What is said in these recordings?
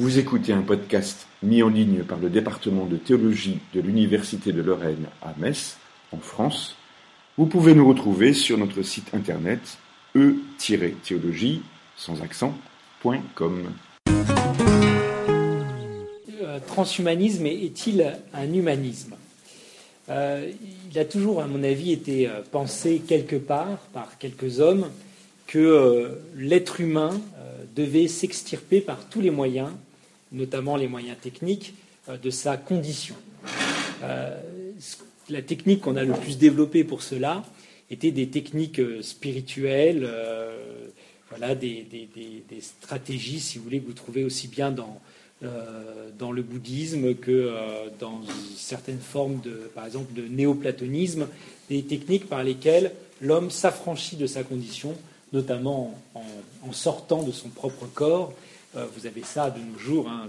Vous écoutez un podcast mis en ligne par le département de théologie de l'Université de Lorraine à Metz, en France. Vous pouvez nous retrouver sur notre site internet e-théologie sans accent.com. Euh, transhumanisme est-il un humanisme? Euh, Il a toujours, à mon avis, été euh, pensé quelque part par quelques hommes que l'être humain devait s'extirper par tous les moyens, notamment les moyens techniques, de sa condition. la technique qu'on a le plus développée pour cela était des techniques spirituelles, voilà, des, stratégies, si vous voulez, que vous trouvez aussi bien dans, euh, dans le bouddhisme que euh, dans certaines formes, de, par exemple, de néoplatonisme, des techniques par lesquelles l'homme s'affranchit de sa condition, notamment en, sortant de son propre corps. Euh, vous avez ça de nos jours, hein,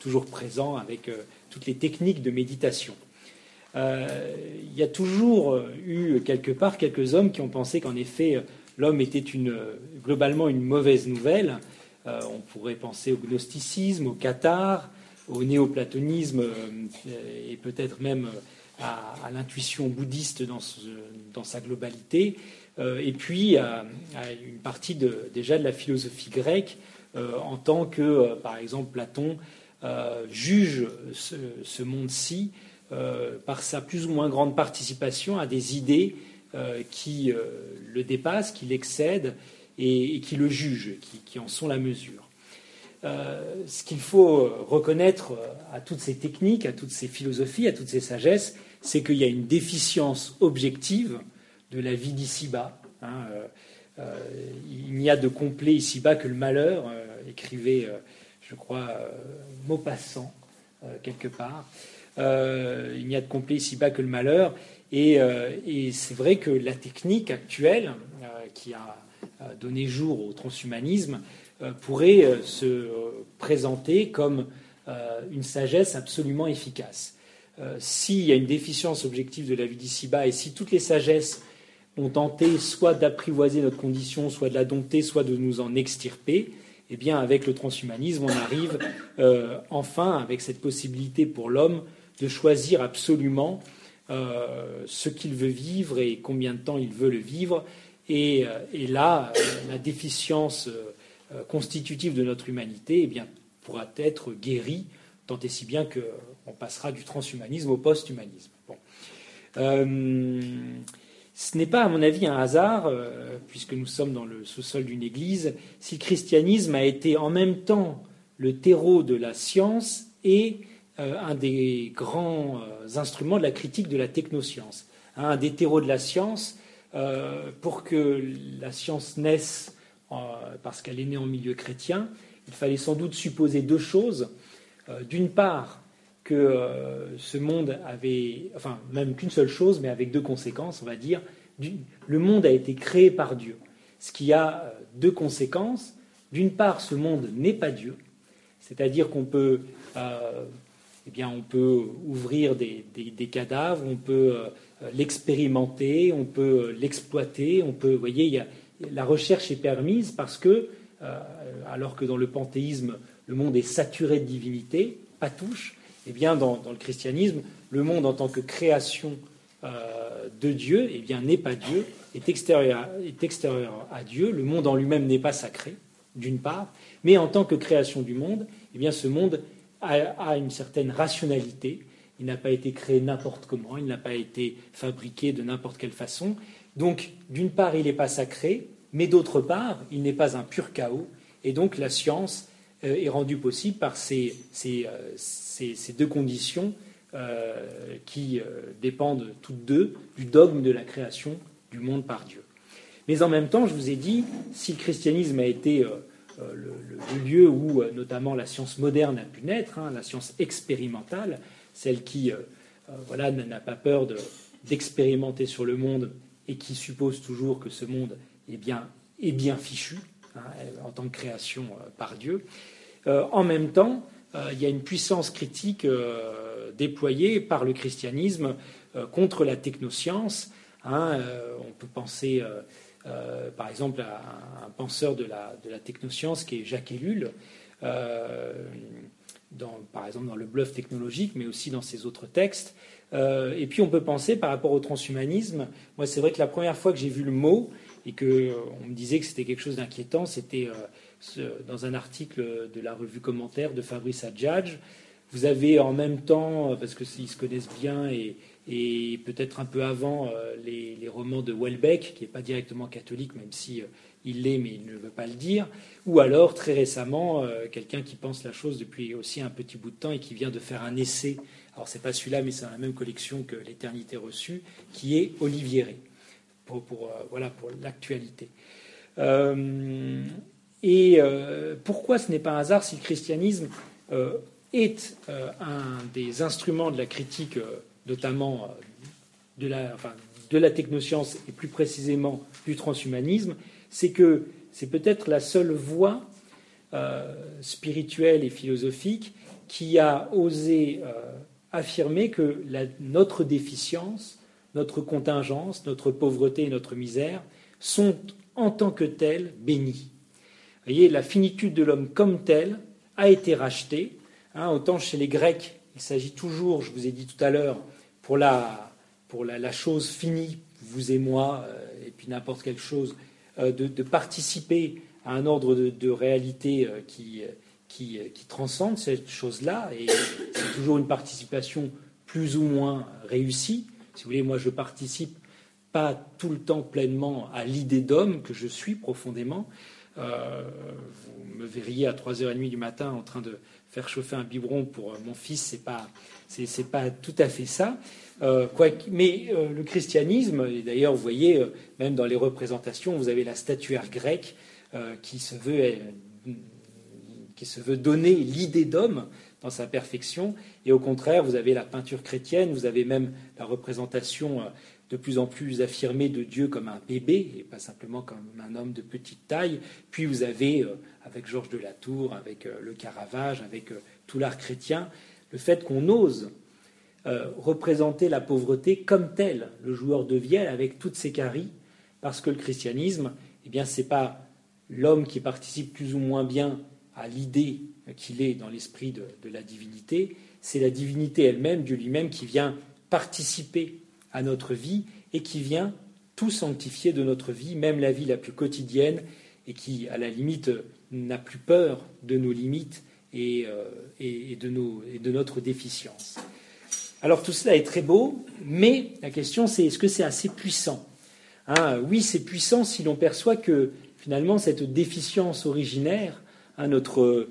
toujours présent avec toutes les techniques de méditation. il y a toujours eu quelque part quelques hommes qui ont pensé qu'en effet l'homme était une, globalement une mauvaise nouvelle euh, on pourrait penser au gnosticisme, au cathare, au néoplatonisme euh, et peut-être même euh, à, l'intuition bouddhiste dans, sa globalité, et puis à, une partie déjà de la philosophie grecque, en tant que, par exemple, Platon juge ce, monde-ci par sa plus ou moins grande participation à des idées qui le dépassent, qui l'excèdent et, qui le jugent, qui, en sont la mesure. Euh, ce qu'il faut reconnaître à toutes ces techniques, à toutes ces philosophies, à toutes ces sagesses, c'est qu'il y a une déficience objective de la vie d'ici-bas. Hein, euh, euh, il n'y a de complet ici-bas que le malheur, écrivait, je crois, Maupassant, quelque part. il n'y a de complet ici-bas que le malheur. Et, c'est vrai que la technique actuelle, qui a euh, donner jour au transhumanisme euh, pourrait euh, se présenter comme une sagesse absolument efficace. S'il y a une déficience objective de la vie d'ici-bas et si toutes les sagesses ont tenté soit d'apprivoiser notre condition, soit de la dompter, soit de nous en extirper, eh bien, avec le transhumanisme, on arrive enfin, avec cette possibilité pour l'homme de choisir absolument ce qu'il veut vivre et combien de temps il veut le vivre, et, euh, là, euh, la déficience euh, constitutive de notre humanité eh pourra être guérie, tant et si bien qu'on passera du transhumanisme au post-humanisme. Ce n'est pas, à mon avis, un hasard, puisque nous sommes dans le sous-sol d'une église, si le christianisme a été en même temps le terreau de la science et un des grands instruments de la critique de la technoscience. Un des terreaux de la science, euh, pour que la science naisse, euh, parce qu'elle est née en milieu chrétien, il fallait sans doute supposer deux choses. Euh, d'une part, que ce monde avait, enfin même qu'une seule chose, mais avec deux conséquences, on va dire. le monde a été créé par Dieu, ce qui a deux conséquences. D'une part, ce monde n'est pas Dieu, c'est-à-dire qu'on peut, eh bien, on peut ouvrir des, cadavres, on peut euh, l'expérimenter, on peut l'exploiter, on peut, vous voyez, la recherche est permise parce que, euh, alors que dans le panthéisme, le monde est saturé de divinité, pas touche, eh bien, dans, le christianisme, le monde en tant que création euh, de Dieu, eh bien, n'est pas Dieu, est extérieur, à Dieu. Le monde en lui-même n'est pas sacré, d'une part, mais en tant que création du monde, eh bien, ce monde a une certaine rationalité, il n'a pas été créé n'importe comment, il n'a pas été fabriqué de n'importe quelle façon. Donc, d'une part, il n'est pas sacré, mais d'autre part, il n'est pas un pur chaos. Et donc, la science euh, est rendue possible par ces, euh, deux conditions euh, qui dépendent toutes deux du dogme de la création du monde par Dieu. Mais en même temps, je vous ai dit, si le christianisme a été le, lieu où notamment la science moderne a pu naître, hein, la science expérimentale, celle qui euh, euh, voilà, n'a pas peur d'expérimenter sur le monde et qui suppose toujours que ce monde est bien, est bien fichu hein, en tant que création euh, par Dieu. en même temps, il y a une puissance critique déployée par le christianisme contre la technoscience. Hein, on peut penser, par exemple, à un, penseur de la, technoscience qui est Jacques Ellul, par exemple dans le bluff technologique, mais aussi dans ses autres textes. et puis on peut penser par rapport au transhumanisme, moi c'est vrai que la première fois que j'ai vu le mot et qu'on me disait que c'était quelque chose d'inquiétant, c'était dans un article de la revue Commentaire de Fabrice Adjadj. Vous avez en même temps, parce qu'ils se connaissent bien et, peut-être un peu avant euh, les, romans de Welbeck, qui n'est pas directement catholique, même si euh, il l'est, mais il ne veut pas le dire, ou alors très récemment euh, quelqu'un qui pense la chose depuis aussi un petit bout de temps et qui vient de faire un essai. Alors c'est pas celui-là, mais c'est dans la même collection que l'Éternité reçue, qui est Olivier pour, pour voilà pour l'actualité. Et pourquoi ce n'est pas un hasard si le christianisme est un des instruments de la critique notamment euh, de la, technoscience et plus précisément du transhumanisme, c'est que c'est peut-être la seule voie euh, spirituelle et philosophique qui a osé euh, affirmer que notre déficience, notre contingence, notre pauvreté et notre misère sont en tant que telles bénies. Voyez, la finitude de l'homme comme tel a été rachetée. Hein, autant chez les Grecs, il s'agit toujours, je vous ai dit tout à l'heure, pour la, pour la, chose finie, vous et moi, euh, et puis n'importe quelle chose, euh, de, participer à un ordre de, réalité euh, qui, qui, qui, transcende cette chose-là, et c'est toujours une participation plus ou moins réussie. Si vous voulez, moi je participe pas tout le temps pleinement à l'idée d'homme que je suis profondément. Vous me verriez à 3h30 du matin en train de faire chauffer un biberon pour mon fils, c'est pas c'est pas tout à fait ça. Euh, mais euh, le christianisme, et d'ailleurs, vous voyez, euh, même dans les représentations, vous avez la statuaire grecque qui, se veut, qui se veut donner l'idée d'homme dans sa perfection. Et au contraire, vous avez la peinture chrétienne, vous avez même la représentation de plus en plus affirmée de Dieu comme un bébé, et pas simplement comme un homme de petite taille. Puis vous avez, avec Georges de la Tour, avec le Caravage, avec tout l'art chrétien, le fait qu'on ose euh, représenter la pauvreté comme telle, le joueur de vielle avec toutes ses caries, parce que le christianisme, eh bien, c'est pas l'homme qui participe plus ou moins bien à l'idée qu'il est dans l'esprit de, la divinité, c'est la divinité elle-même, Dieu lui-même, qui vient participer à notre vie et qui vient tout sanctifier de notre vie, même la vie la plus quotidienne, et qui, à la limite, n'a plus peur de nos limites euh, et, et de notre déficience. Alors tout cela est très beau, mais la question c'est est-ce que c'est assez puissant? Hein, Oui, c'est puissant si l'on perçoit que finalement cette déficience originaire, hein, notre,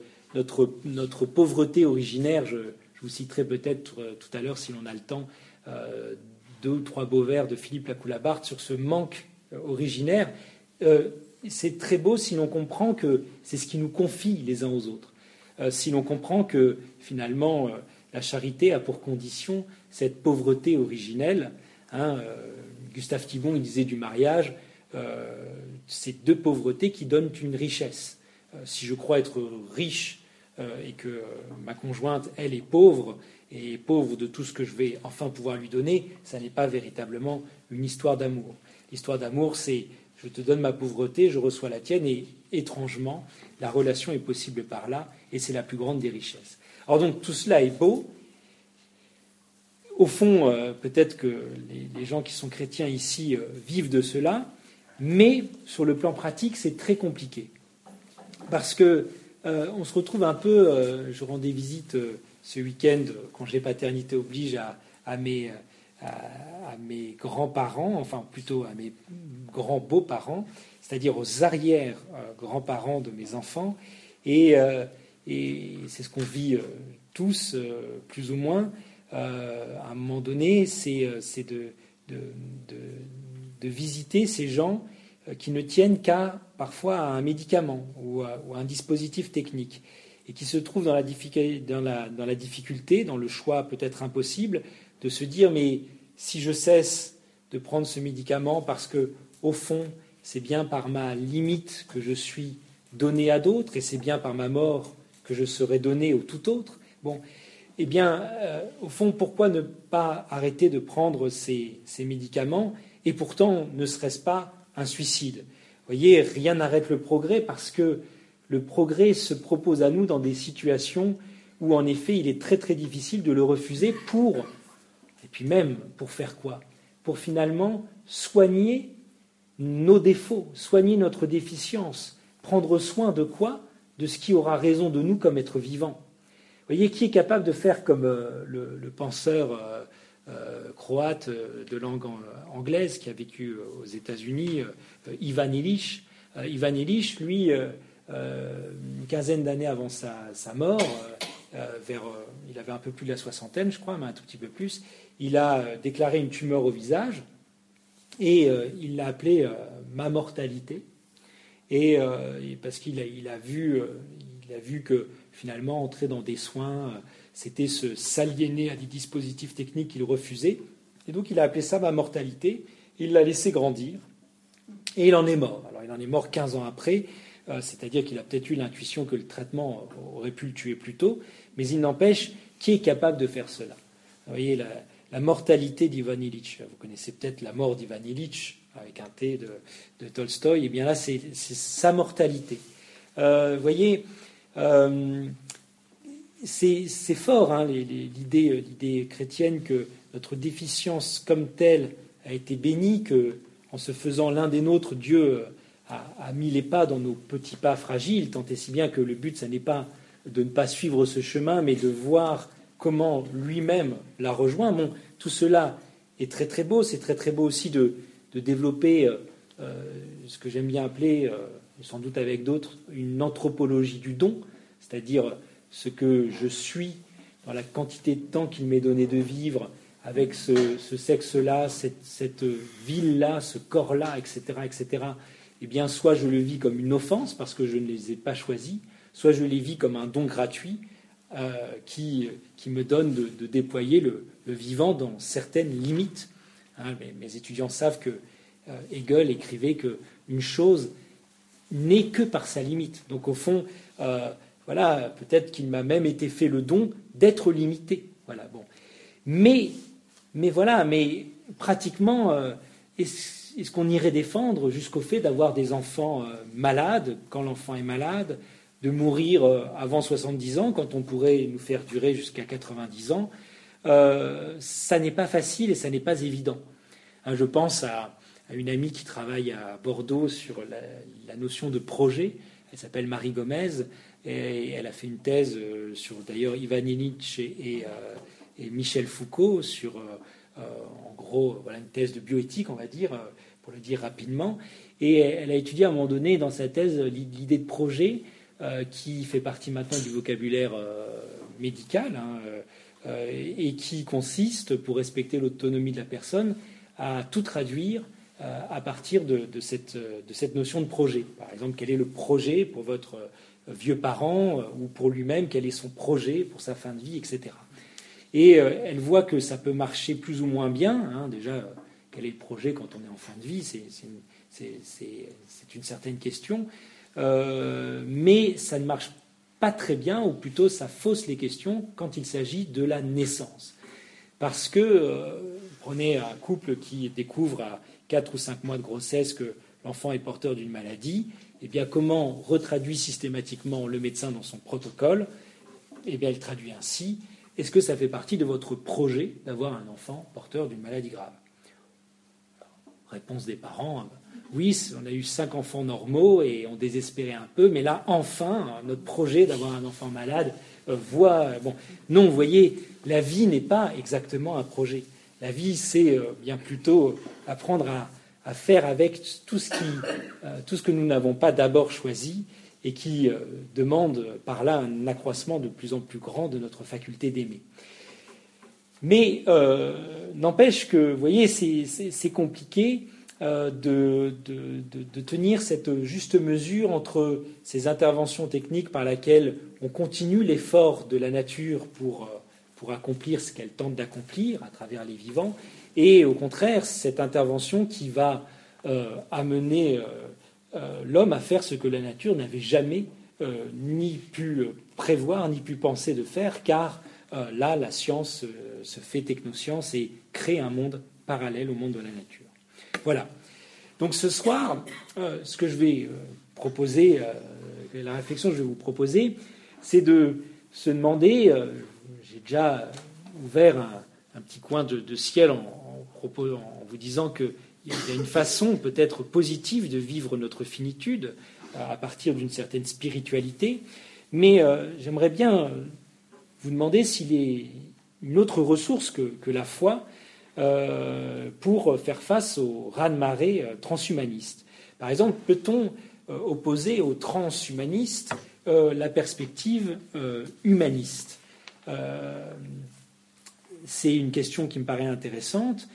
pauvreté originaire, je, vous citerai peut-être euh, tout à l'heure si l'on a le temps, euh, deux ou trois beaux vers de Philippe Lacoulabart sur ce manque originaire. c'est très beau si l'on comprend que c'est ce qui nous confie les uns aux autres. Euh, si l'on comprend que finalement euh, la charité a pour condition cette pauvreté originelle. Hein, euh, Gustave Thibon disait du mariage, c'est deux pauvretés qui donnent une richesse. si je crois être riche et que ma conjointe, elle, est pauvre, et pauvre de tout ce que je vais enfin pouvoir lui donner, ça n'est pas véritablement une histoire d'amour. L'histoire d'amour, c'est je te donne ma pauvreté, je reçois la tienne, et étrangement, la relation est possible par là, et c'est la plus grande des richesses. Alors donc tout cela est beau. Au fond, euh, peut-être que les, gens qui sont chrétiens ici euh, vivent de cela, mais sur le plan pratique, c'est très compliqué. Parce que euh, on se retrouve un peu, je rendais visite ce week-end, congé paternité oblige, à, mes, à mes grands-parents, enfin plutôt à mes grands-beaux-parents, c'est-à-dire aux arrière-grands-parents de mes enfants. Et, euh, c'est ce qu'on vit euh, tous, euh, plus ou moins. à un moment donné, c'est de, de, visiter ces gens qui ne tiennent qu'à parfois à un médicament ou à, un dispositif technique et qui se trouvent dans la, difficulté, dans le choix peut-être impossible, de se dire mais si je cesse de prendre ce médicament parce que, au fond, c'est bien par ma limite que je suis donné à d'autres, et c'est bien par ma mort que je serai donné au tout autre. Bon, eh bien, euh, au fond, pourquoi ne pas arrêter de prendre ces, médicaments Et pourtant, ne serait-ce pas un suicide? Vous voyez, rien n'arrête le progrès parce que le progrès se propose à nous dans des situations où en effet il est très très difficile de le refuser pour, et puis même pour faire quoi? Pour finalement soigner nos défauts, soigner notre déficience, prendre soin de quoi? De ce qui aura raison de nous comme être vivant. Vous voyez, qui est capable de faire comme euh, le, penseur euh, euh, croate de langue anglaise qui a vécu aux États-Unis, Ivan Illich. Ivan Illich, lui, une quinzaine d'années avant sa, mort, vers, il avait un peu plus de la soixantaine, je crois, mais un tout petit peu plus, il a déclaré une tumeur au visage et il l'a appelée ma mortalité. Et, parce qu'il a, vu, a vu que finalement, entrer dans des soins, euh, c'était se s'aliéner à des dispositifs techniques qu'il refusait. Et donc, il a appelé ça ma mortalité. Il l'a laissé grandir. Et il en est mort. Alors, il en est mort 15 ans après. Euh, c'est-à-dire qu'il a peut-être eu l'intuition que le traitement aurait pu le tuer plus tôt. Mais il n'empêche, qui est capable de faire cela? Vous voyez, la, mortalité d'Ivan Illich. Vous connaissez peut-être la mort d'Ivan Illich avec un thé de, Tolstoï. Eh bien là, c'est sa mortalité. Euh, vous voyez, euh, c'est fort, hein, l'idée chrétienne que notre déficience comme telle a été bénie, que en se faisant l'un des nôtres, Dieu a, mis les pas dans nos petits pas fragiles, tant et si bien que le but, ce n'est pas de ne pas suivre ce chemin, mais de voir comment lui-même l'a rejoint. Bon, tout cela est très très beau. C'est très très beau aussi de, développer euh, euh, ce que j'aime bien appeler sans doute avec d'autres, une anthropologie du don, c'est-à-dire ce que je suis dans la quantité de temps qu'il m'est donné de vivre avec ce, sexe-là, cette, ville-là, ce corps-là, etc., etc., eh bien, soit je le vis comme une offense parce que je ne les ai pas choisis, soit je les vis comme un don gratuit euh, qui, me donne de, déployer le, vivant dans certaines limites. Hein, mes, étudiants savent que euh, Hegel écrivait qu'une chose n'est que par sa limite. Donc au fond, euh, voilà, peut-être qu'il m'a même été fait le don d'être limité. Voilà, bon. Mais, mais voilà, mais pratiquement, est-ce, qu'on irait défendre jusqu'au fait d'avoir des enfants euh, malades quand l'enfant est malade, de mourir avant 70 ans quand on pourrait nous faire durer jusqu'à 90 ans Ça n'est pas facile et ça n'est pas évident. Hein, je pense à, une amie qui travaille à Bordeaux sur la, notion de projet. Elle s'appelle Marie Gomez et elle a fait une thèse euh, sur d'ailleurs Ivan Illich et, euh, Michel Foucault sur euh, en gros voilà une thèse de bioéthique on va dire pour le dire rapidement et elle a étudié à un moment donné dans sa thèse l'idée de projet qui fait partie maintenant du vocabulaire médical hein, et qui consiste pour respecter l'autonomie de la personne à tout traduire euh, à partir de, cette, notion de projet. Par exemple, quel est le projet pour votre euh, vieux parent euh, ou pour lui-même, quel est son projet pour sa fin de vie, etc. Et elle voit que ça peut marcher plus ou moins bien. Hein. déjà, quel est le projet quand on est en fin de vie C'est une, certaine question. mais ça ne marche pas très bien, ou plutôt ça fausse les questions quand il s'agit de la naissance. Parce que, prenez un couple qui découvre à 4 ou 5 mois de grossesse que l'enfant est porteur d'une maladie, eh bien, comment retraduit systématiquement le médecin dans son protocole? Eh bien, il traduit ainsi Est-ce que ça fait partie de votre projet d'avoir un enfant porteur d'une maladie grave? Réponse des parents Oui, on a eu cinq enfants normaux et on désespérait un peu, mais là, enfin, notre projet d'avoir un enfant malade euh, voit. Bon, non, vous voyez, la vie n'est pas exactement un projet. La vie, c'est euh, bien plutôt apprendre à, faire avec tout ce, euh, que nous n'avons pas d'abord choisi et qui euh, demande par là un accroissement de plus en plus grand de notre faculté d'aimer. Mais n'empêche que, vous voyez, c'est compliqué de, de, tenir cette juste mesure entre ces interventions techniques par lesquelles on continue l'effort de la nature pour pour accomplir ce qu'elle tente d'accomplir à travers les vivants, et au contraire, cette intervention qui va euh, amener euh, euh, l'homme à faire ce que la nature n'avait jamais ni pu prévoir, ni pu penser de faire, car là, la science se fait technoscience et crée un monde parallèle au monde de la nature. Voilà. Donc ce soir, ce que je vais proposer, la réflexion que je vais vous proposer, c'est de se demander, euh, j'ai déjà ouvert un, petit coin de, ciel en, vous disant qu'il y a une façon peut-être positive de vivre notre finitude à partir d'une certaine spiritualité, mais euh, j'aimerais bien vous demander s'il est une autre ressource que, la foi euh, pour faire face au raz-de-marée transhumaniste. Par exemple, peut-on opposer aux transhumanistes euh, la perspective euh, humaniste? Euh, c'est une question qui me paraît intéressante.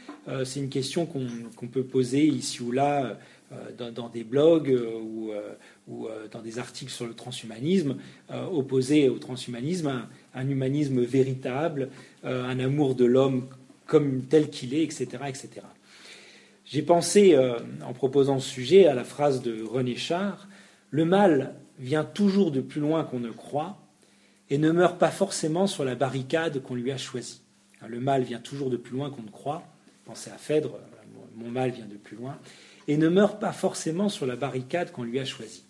c'est une question qu'on peut poser ici ou là dans, des blogs ou, dans des articles sur le transhumanisme, opposer au transhumanisme humanisme véritable, un amour de l'homme comme tel qu'il est, etc. etc. J'ai pensé, en proposant ce sujet, à la phrase de René Char Le mal vient toujours de plus loin qu'on ne croit et ne meurt pas forcément sur la barricade qu'on lui a choisie. Le mal vient toujours de plus loin qu'on ne croit. Pensez à Phèdre, mon mal vient de plus loin, et ne meurt pas forcément sur la barricade qu'on lui a choisie.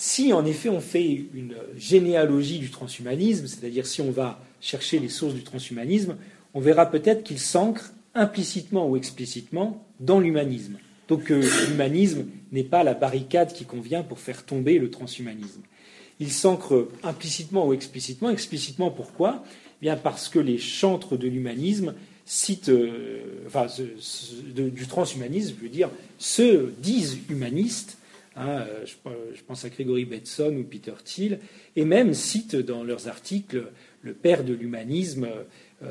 Si en effet on fait une généalogie du transhumanisme, c'est-à-dire si on va chercher les sources du transhumanisme, on verra peut-être qu'il s'ancre implicitement ou explicitement dans l'humanisme. Donc l'humanisme n'est pas la barricade qui convient pour faire tomber le transhumanisme. Il s'ancre implicitement ou explicitement. Explicitement pourquoi? Eh Bien parce que les chantres de l'humanisme citent, euh, du transhumanisme, je veux dire, se disent humanistes. Euh, je, pense à Gregory Bateson ou Peter Thiel, et même citent dans leurs articles le père de l'humanisme,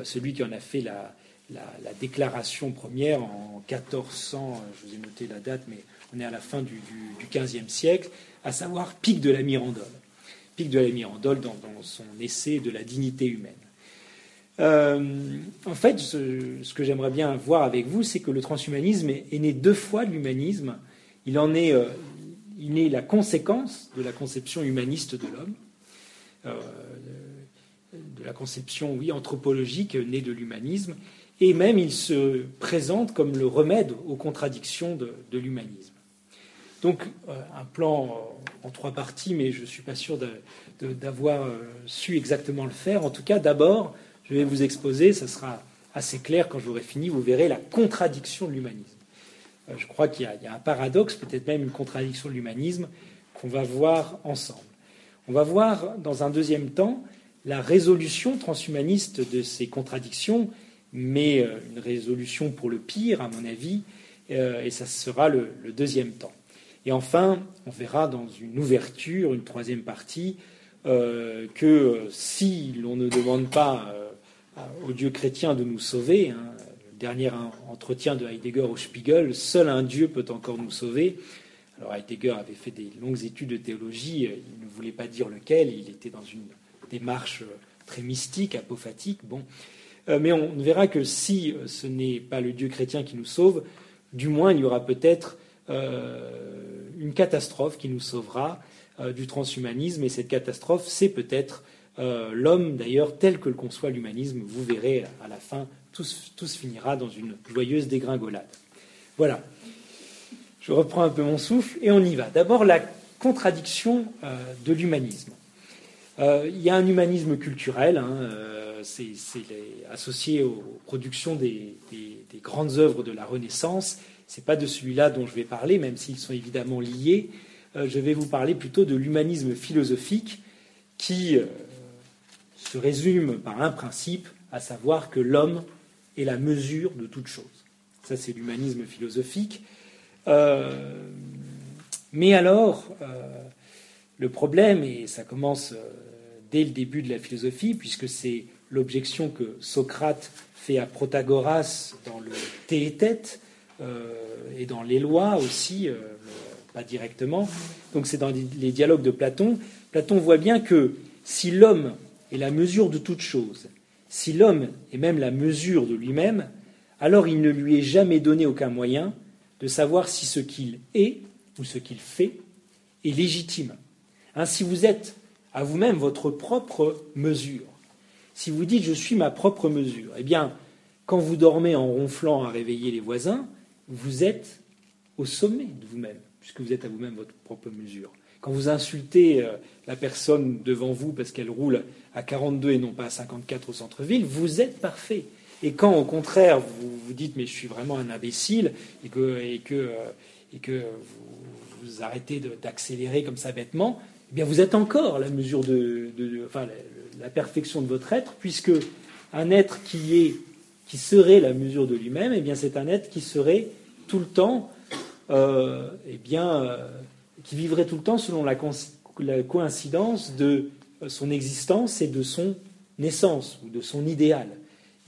celui qui en a fait la, la, déclaration première en 1400, je vous ai noté la date, mais on est à la fin du, XVe siècle, à savoir Pic de la Mirandole. Pic de la Mirandole dans, son essai de la dignité humaine. Euh, en fait, ce, que j'aimerais bien voir avec vous, c'est que le transhumanisme est, né deux fois de l'humanisme. Il en est, euh, il est la conséquence de la conception humaniste de l'homme, euh, de la conception, oui, anthropologique née de l'humanisme, et même il se présente comme le remède aux contradictions de, l'humanisme. Donc euh, un plan en trois parties, mais je ne suis pas sûr d'avoir euh, su exactement le faire. En tout cas, d'abord, je vais vous exposer, ça sera assez clair quand j'aurai fini, vous verrez la contradiction de l'humanisme. Je crois qu'il y, a un paradoxe, peut-être même une contradiction de l'humanisme qu'on va voir ensemble. On va voir dans un deuxième temps la résolution transhumaniste de ces contradictions mais euh, une résolution pour le pire, à mon avis, euh, et ça sera le, deuxième temps. Et enfin, on verra dans une ouverture, une troisième partie, euh, que si l'on ne demande pas au Dieu chrétien de nous sauver, hein, dernier entretien de Heidegger au Spiegel, seul un Dieu peut encore nous sauver. Alors Heidegger avait fait des longues études de théologie, il ne voulait pas dire lequel, il était dans une démarche très mystique, apophatique. Bon, euh, mais on verra que si euh, ce n'est pas le Dieu chrétien qui nous sauve, du moins il y aura peut-être euh, une catastrophe qui nous sauvera du transhumanisme. Et cette catastrophe, c'est peut-être l'homme, d'ailleurs, tel que le conçoit l'humanisme. Vous verrez à la fin, tout, se finira dans une joyeuse dégringolade. Voilà. Je reprends un peu mon souffle et on y va. D'abord, la contradiction de l'humanisme. il y a un humanisme culturel. Hein, c'est associé aux productions des, grandes œuvres de la Renaissance. Ce n'est pas de celui-là dont je vais parler, même s'ils sont évidemment liés. Euh, je vais vous parler plutôt de l'humanisme philosophique qui euh, se résume par un principe, à savoir que l'homme est la mesure de toute chose. Ça, c'est l'humanisme philosophique. Euh, mais alors, le problème, et ça commence dès le début de la philosophie, puisque c'est l'objection que Socrate fait à Protagoras dans le Théétète euh, et dans les lois aussi, euh, pas directement. Donc c'est dans les dialogues de Platon. Platon voit bien que si l'homme est la mesure de toute chose, si l'homme est même la mesure de lui-même, alors il ne lui est jamais donné aucun moyen de savoir si ce qu'il est ou ce qu'il fait est légitime. Ainsi vous êtes à vous-même votre propre mesure. Si vous dites je suis ma propre mesure, eh bien, quand vous dormez en ronflant à réveiller les voisins, vous êtes au sommet de vous-même, puisque vous êtes à vous-même votre propre mesure. Quand vous insultez euh, la personne devant vous parce qu'elle roule à 42 et non pas à 54 au centre-ville, vous êtes parfait. Et quand, au contraire, vous vous dites mais je suis vraiment un imbécile et que, et que, euh, et que vous, arrêtez d'accélérer comme ça bêtement, eh bien vous êtes encore la mesure de, enfin, la, perfection de votre être, puisque un être qui est qui serait la mesure de lui-même, eh bien c'est un être qui serait tout le temps, euh, eh bien, qui vivrait tout le temps selon la, coïncidence de son existence et de son naissance ou de son idéal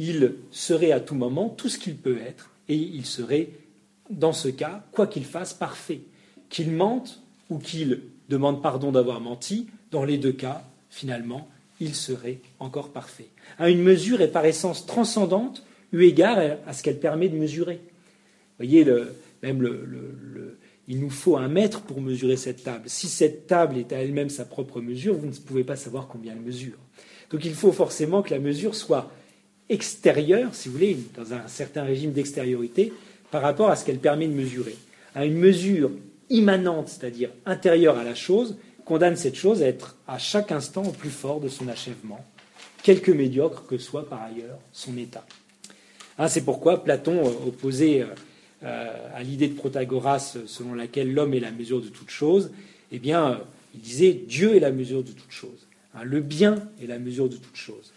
il serait à tout moment tout ce qu'il peut être, et il serait, dans ce cas, quoi qu'il fasse, parfait. Qu'il mente ou qu'il demande pardon d'avoir menti, dans les deux cas, finalement, il serait encore parfait. Une mesure est par essence transcendante, eu égard à ce qu'elle permet de mesurer. Vous voyez, même il nous faut un mètre pour mesurer cette table. Si cette table est à elle-même sa propre mesure, vous ne pouvez pas savoir combien elle mesure. Donc il faut forcément que la mesure soit extérieure, si vous voulez, dans un certain régime d'extériorité, par rapport à ce qu'elle permet de mesurer. À une mesure immanente, c'est-à-dire intérieure à la chose, condamne cette chose à être à chaque instant au plus fort de son achèvement, quelque médiocre que soit par ailleurs son état. Hein, c'est pourquoi Platon euh, opposait euh, à l'idée de Protagoras selon laquelle l'homme est la mesure de toute chose, eh bien, euh, il disait Dieu est la mesure de toute chose. Hein, le bien est la mesure de toute chose.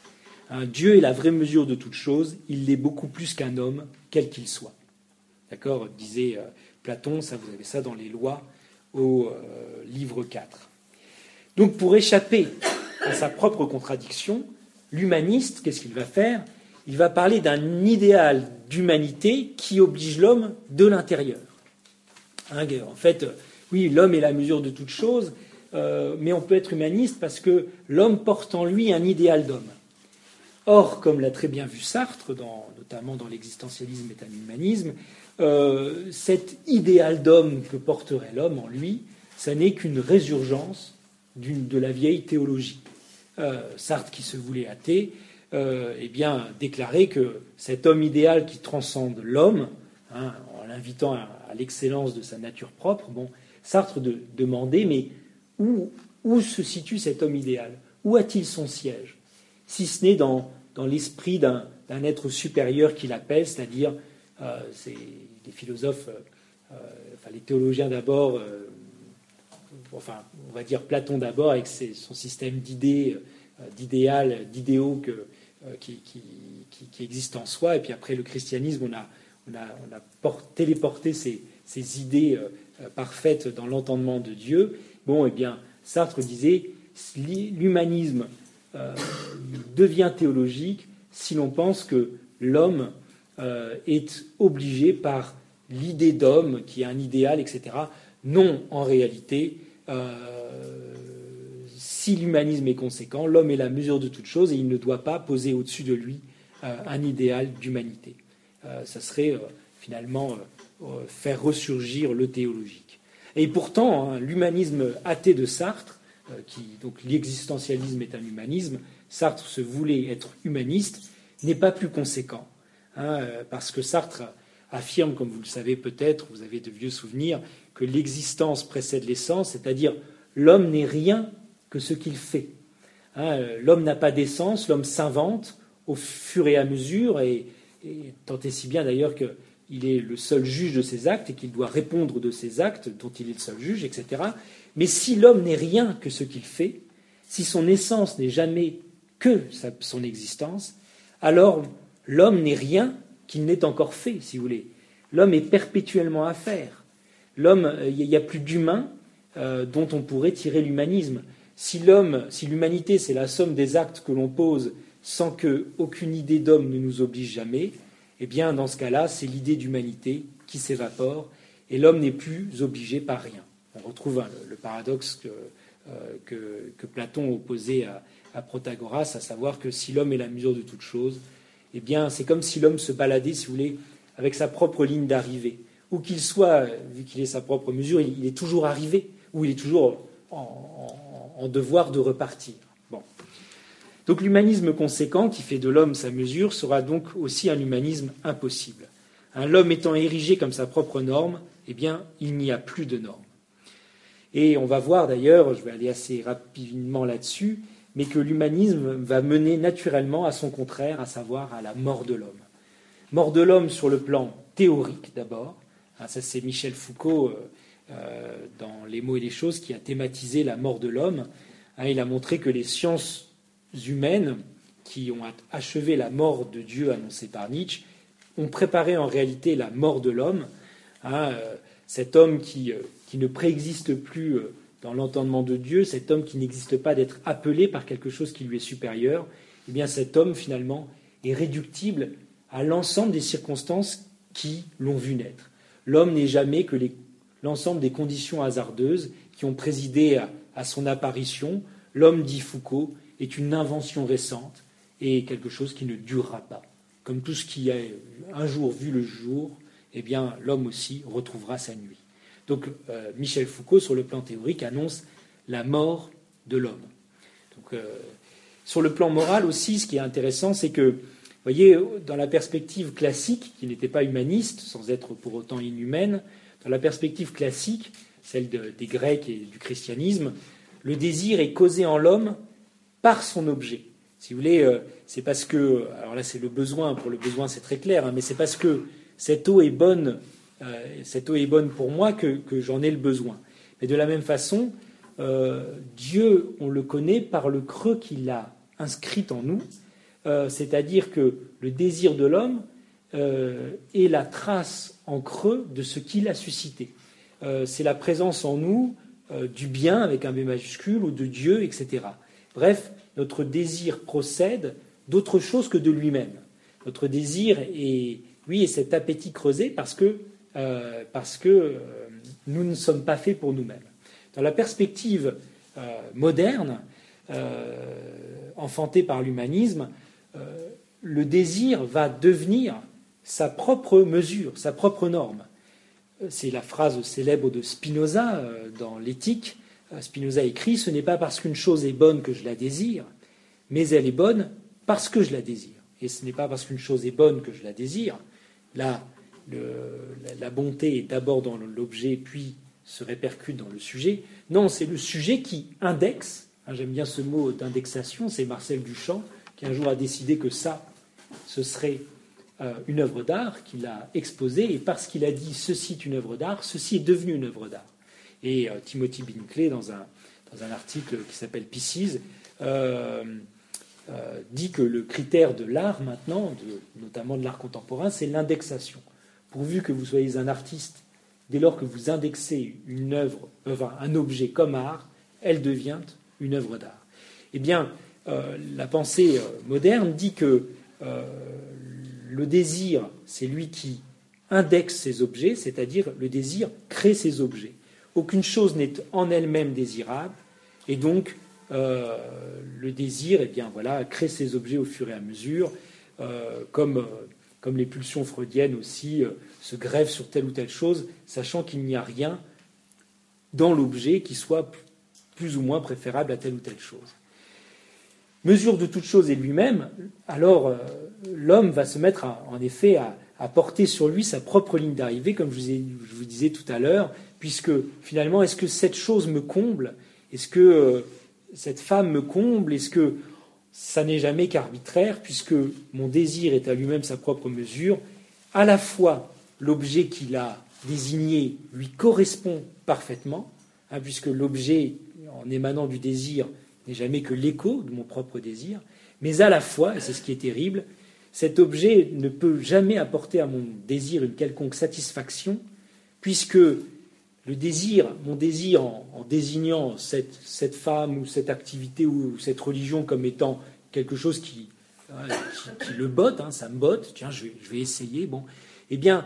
Dieu est la vraie mesure de toute chose, il l'est beaucoup plus qu'un homme, quel qu'il soit. D'accord disait euh, Platon, ça vous avez ça dans les lois au euh, livre 4. Donc pour échapper à sa propre contradiction, l'humaniste, qu'est-ce qu'il va faire? Il va parler d'un idéal d'humanité qui oblige l'homme de l'intérieur. Hein, en fait, oui, l'homme est la mesure de toute chose, euh, mais on peut être humaniste parce que l'homme porte en lui un idéal d'homme. Or, comme l'a très bien vu Sartre, notamment dans l'existentialisme et l'humanisme, euh, cet idéal d'homme que porterait l'homme en lui, ça n'est qu'une résurgence de la vieille théologie. Euh, Sartre, qui se voulait athée, euh, eh bien, déclarait que cet homme idéal qui transcende l'homme, hein, en l'invitant à, l'excellence de sa nature propre, bon, Sartre demandait, mais où, se situe cet homme idéal? Où a-t-il son siège? Si ce n'est dans, l'esprit d'un être supérieur qu'il appelle, c'est-à-dire, euh, c'est les philosophes, euh, enfin les théologiens d'abord, enfin on va dire Platon d'abord avec son système d'idées, d'idéal, d'idéaux qui, qui, existent en soi, et puis après le christianisme, on a, téléporté ces, idées parfaites dans l'entendement de Dieu. Bon, eh bien, Sartre disait, l'humanisme euh, devient théologique si l'on pense que l'homme euh, est obligé par l'idée d'homme, qui est un idéal, etc. Non, en réalité, euh, si l'humanisme est conséquent, l'homme est la mesure de toute chose et il ne doit pas poser au-dessus de lui un idéal d'humanité. ça serait finalement faire ressurgir le théologique. Et pourtant, hein, l'humanisme athée de Sartre euh, qui, donc l'existentialisme est un humanisme, Sartre se voulait être humaniste, n'est pas plus conséquent. Hein, euh, parce que Sartre affirme, comme vous le savez peut-être, vous avez de vieux souvenirs, que l'existence précède l'essence, c'est-à-dire l'homme n'est rien que ce qu'il fait. Hein, euh, l'homme n'a pas d'essence, l'homme s'invente au fur et à mesure, et, tant et si bien d'ailleurs qu'il est le seul juge de ses actes et qu'il doit répondre de ses actes dont il est le seul juge, etc. Mais si l'homme n'est rien que ce qu'il fait, si son essence n'est jamais que son existence, alors l'homme n'est rien qu'il n'ait encore fait, si vous voulez. L'homme est perpétuellement à faire. L'homme, euh, il n'y a plus d'humain euh, dont on pourrait tirer l'humanisme. Si l'homme, si l'humanité, c'est la somme des actes que l'on pose sans qu'aucune idée d'homme ne nous oblige jamais, eh bien, dans ce cas-là, c'est l'idée d'humanité qui s'évapore et l'homme n'est plus obligé par rien on retrouve le, paradoxe euh, que, que, Platon opposait à, à, Protagoras, à savoir que si l'homme est la mesure de toute chose, eh bien, c'est comme si l'homme se baladait, si vous voulez, avec sa propre ligne d'arrivée. Où qu'il soit, vu qu'il est sa propre mesure, il, est toujours arrivé, ou il est toujours en, devoir de repartir. Bon. Donc l'humanisme conséquent, qui fait de l'homme sa mesure, sera donc aussi un humanisme impossible. Un l'homme étant érigé comme sa propre norme, eh bien, il n'y a plus de norme. Et on va voir d'ailleurs, je vais aller assez rapidement là-dessus, mais que l'humanisme va mener naturellement à son contraire, à savoir à la mort de l'homme. Mort de l'homme sur le plan théorique d'abord. Ah, ça c'est Michel Foucault euh, dans Les mots et les choses qui a thématisé la mort de l'homme. Ah, il a montré que les sciences humaines qui ont achevé la mort de Dieu annoncée par Nietzsche ont préparé en réalité la mort de l'homme. Ah, euh, cet homme qui, qui ne préexiste plus dans l'entendement de Dieu, cet homme qui n'existe pas d'être appelé par quelque chose qui lui est supérieur, eh bien cet homme finalement est réductible à l'ensemble des circonstances qui l'ont vu naître. L'homme n'est jamais que l'ensemble des conditions hasardeuses qui ont présidé à, son apparition. L'homme, dit Foucault, est une invention récente et quelque chose qui ne durera pas. Comme tout ce qui a un jour vu le jour, eh bien l'homme aussi retrouvera sa nuit. Donc euh, Michel Foucault, sur le plan théorique, annonce la mort de l'homme. Donc, euh, sur le plan moral aussi, ce qui est intéressant, c'est que, voyez, dans la perspective classique, qui n'était pas humaniste, sans être pour autant inhumaine, dans la perspective classique, celle des Grecs et du christianisme, le désir est causé en l'homme par son objet. Si vous voulez, euh, c'est parce que, alors là c'est le besoin, pour le besoin c'est très clair, hein, mais c'est parce que cette eau est bonne euh, pour moi que, j'en ai le besoin. Mais de la même façon, euh, Dieu, on le connaît par le creux qu'il a inscrit en nous, c'est-à-dire que le désir de l'homme est la trace en creux de ce qu'il a suscité. c'est la présence en nous du bien avec un B majuscule ou de Dieu, etc. Bref, notre désir procède d'autre chose que de lui-même. Notre désir est, oui, est cet appétit creusé parce que euh, parce que euh, nous ne sommes pas faits pour nous-mêmes. Dans la perspective euh, moderne, enfantée par l'humanisme, le désir va devenir sa propre mesure, sa propre norme. C'est la phrase célèbre de Spinoza dans l'éthique. Spinoza écrit Ce n'est pas parce qu'une chose est bonne que je la désire, mais elle est bonne parce que je la désire. Et ce n'est pas parce qu'une chose est bonne que je la désire. Là, la bonté est d'abord dans l'objet, puis se répercute dans le sujet. Non, c'est le sujet qui indexe. Hein, j'aime bien ce mot d'indexation, c'est Marcel Duchamp qui un jour a décidé que ça, ce serait euh, une œuvre d'art, qu'il a exposée, et parce qu'il a dit ceci est une œuvre d'art, ceci est devenu une œuvre d'art. Et euh, Timothy Binclay, dans un, dans un article qui s'appelle Pieces, euh, dit que le critère de l'art maintenant, notamment de l'art contemporain, c'est l'indexation pourvu que vous soyez un artiste, dès lors que vous indexez une œuvre, un objet comme art, elle devient une œuvre d'art. Eh bien, euh, la pensée euh, moderne dit que euh, le désir, c'est lui qui indexe ces objets, c'est-à-dire le désir crée ces objets. Aucune chose n'est en elle-même désirable, et donc le désir, eh bien voilà, crée ces objets au fur et à mesure, comme comme les pulsions freudiennes aussi, euh, se grèvent sur telle ou telle chose, sachant qu'il n'y a rien dans l'objet qui soit plus ou moins préférable à telle ou telle chose. Mesure de toute chose est lui-même, alors euh, l'homme va se mettre en effet à, porter sur lui sa propre ligne d'arrivée, comme je vous, disais tout à l'heure, puisque finalement, est-ce que cette chose me comble? Est-ce que euh, cette femme me comble? Est-ce que ça n'est jamais qu'arbitraire, puisque mon désir est à lui-même sa propre mesure? À la fois, l'objet qu'il a désigné lui correspond parfaitement, hein, puisque l'objet, en émanant du désir, n'est jamais que l'écho de mon propre désir, mais à la fois, et c'est ce qui est terrible, cet objet ne peut jamais apporter à mon désir une quelconque satisfaction, puisque le désir, mon désir en, désignant cette, cette, femme ou cette activité ou cette religion comme étant quelque chose qui, qui, le botte, hein, ça me botte, tiens, je vais, essayer, bon, eh bien,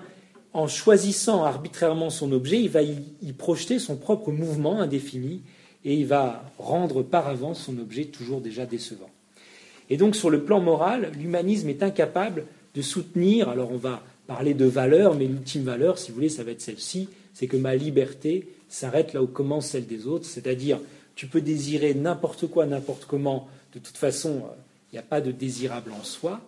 en choisissant arbitrairement son objet, il va y, projeter son propre mouvement indéfini et il va rendre par avance son objet toujours déjà décevant. Et donc, sur le plan moral, l'humanisme est incapable de soutenir, alors on va parler de valeur, mais l'ultime valeur, si vous voulez, ça va être celle-ci, c'est que ma liberté s'arrête là où commence celle des autres, c'est-à-dire tu peux désirer n'importe quoi, n'importe comment, de toute façon, euh, il n'y a pas de désirable en soi,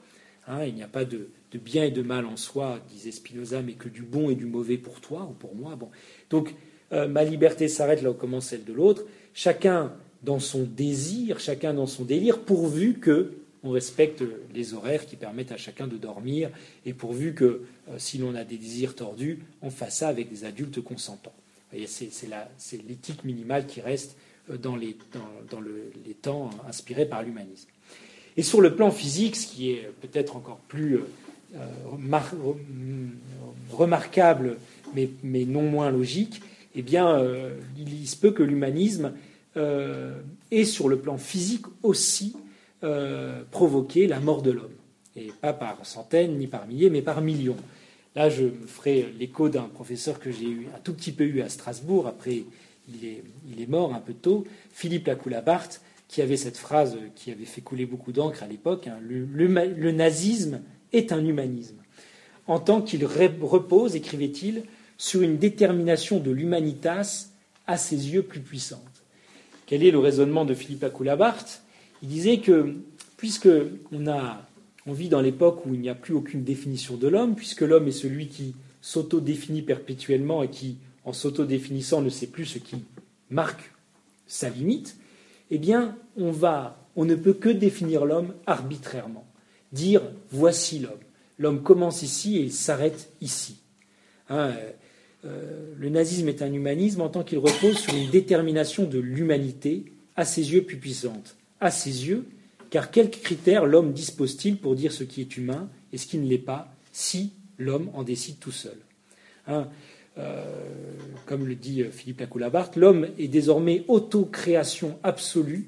hein, il n'y a pas de, bien et de mal en soi, disait Spinoza, mais que du bon et du mauvais pour toi ou pour moi. Bon. Donc ma liberté s'arrête là où commence celle de l'autre. Chacun dans son désir, chacun dans son délire, pourvu que on respecte les horaires qui permettent à chacun de dormir, et pourvu que, euh, si l'on a des désirs tordus, on fasse ça avec des adultes consentants. C'est l'éthique minimale qui reste euh, dans les, temps inspirés par l'humanisme. Et sur le plan physique, ce qui est peut-être encore plus euh, remarquable, mais, non moins logique, eh bien, il, se peut que l'humanisme ait sur le plan physique aussi euh, provoquer la mort de l'homme. Et pas par centaines ni par milliers, mais par millions. Là, je me ferai l'écho d'un professeur que j'ai eu un tout petit peu eu à Strasbourg. Après, il est, mort un peu tôt. Philippe Lacoulabart, qui avait cette phrase qui avait fait couler beaucoup d'encre à l'époque hein, le, le, nazisme est un humanisme. En tant qu'il repose, écrivait-il, sur une détermination de l'humanitas à ses yeux plus puissante. Quel est le raisonnement de Philippe Lacoulabart il disait que, puisque on, vit dans l'époque où il n'y a plus aucune définition de l'homme, puisque l'homme est celui qui s'auto-définit perpétuellement et qui, en s'auto-définissant, ne sait plus ce qui marque sa limite, eh bien, on ne peut que définir l'homme arbitrairement, dire voici l'homme. L'homme commence ici et s'arrête ici. Hein, euh, le nazisme est un humanisme en tant qu'il repose sur une détermination de l'humanité à ses yeux plus puissante à ses yeux, car quels critères l'homme dispose-t-il pour dire ce qui est humain et ce qui ne l'est pas, si l'homme en décide tout seul hein, euh, Comme le dit Philippe Lacoulabart, l'homme est désormais autocréation absolue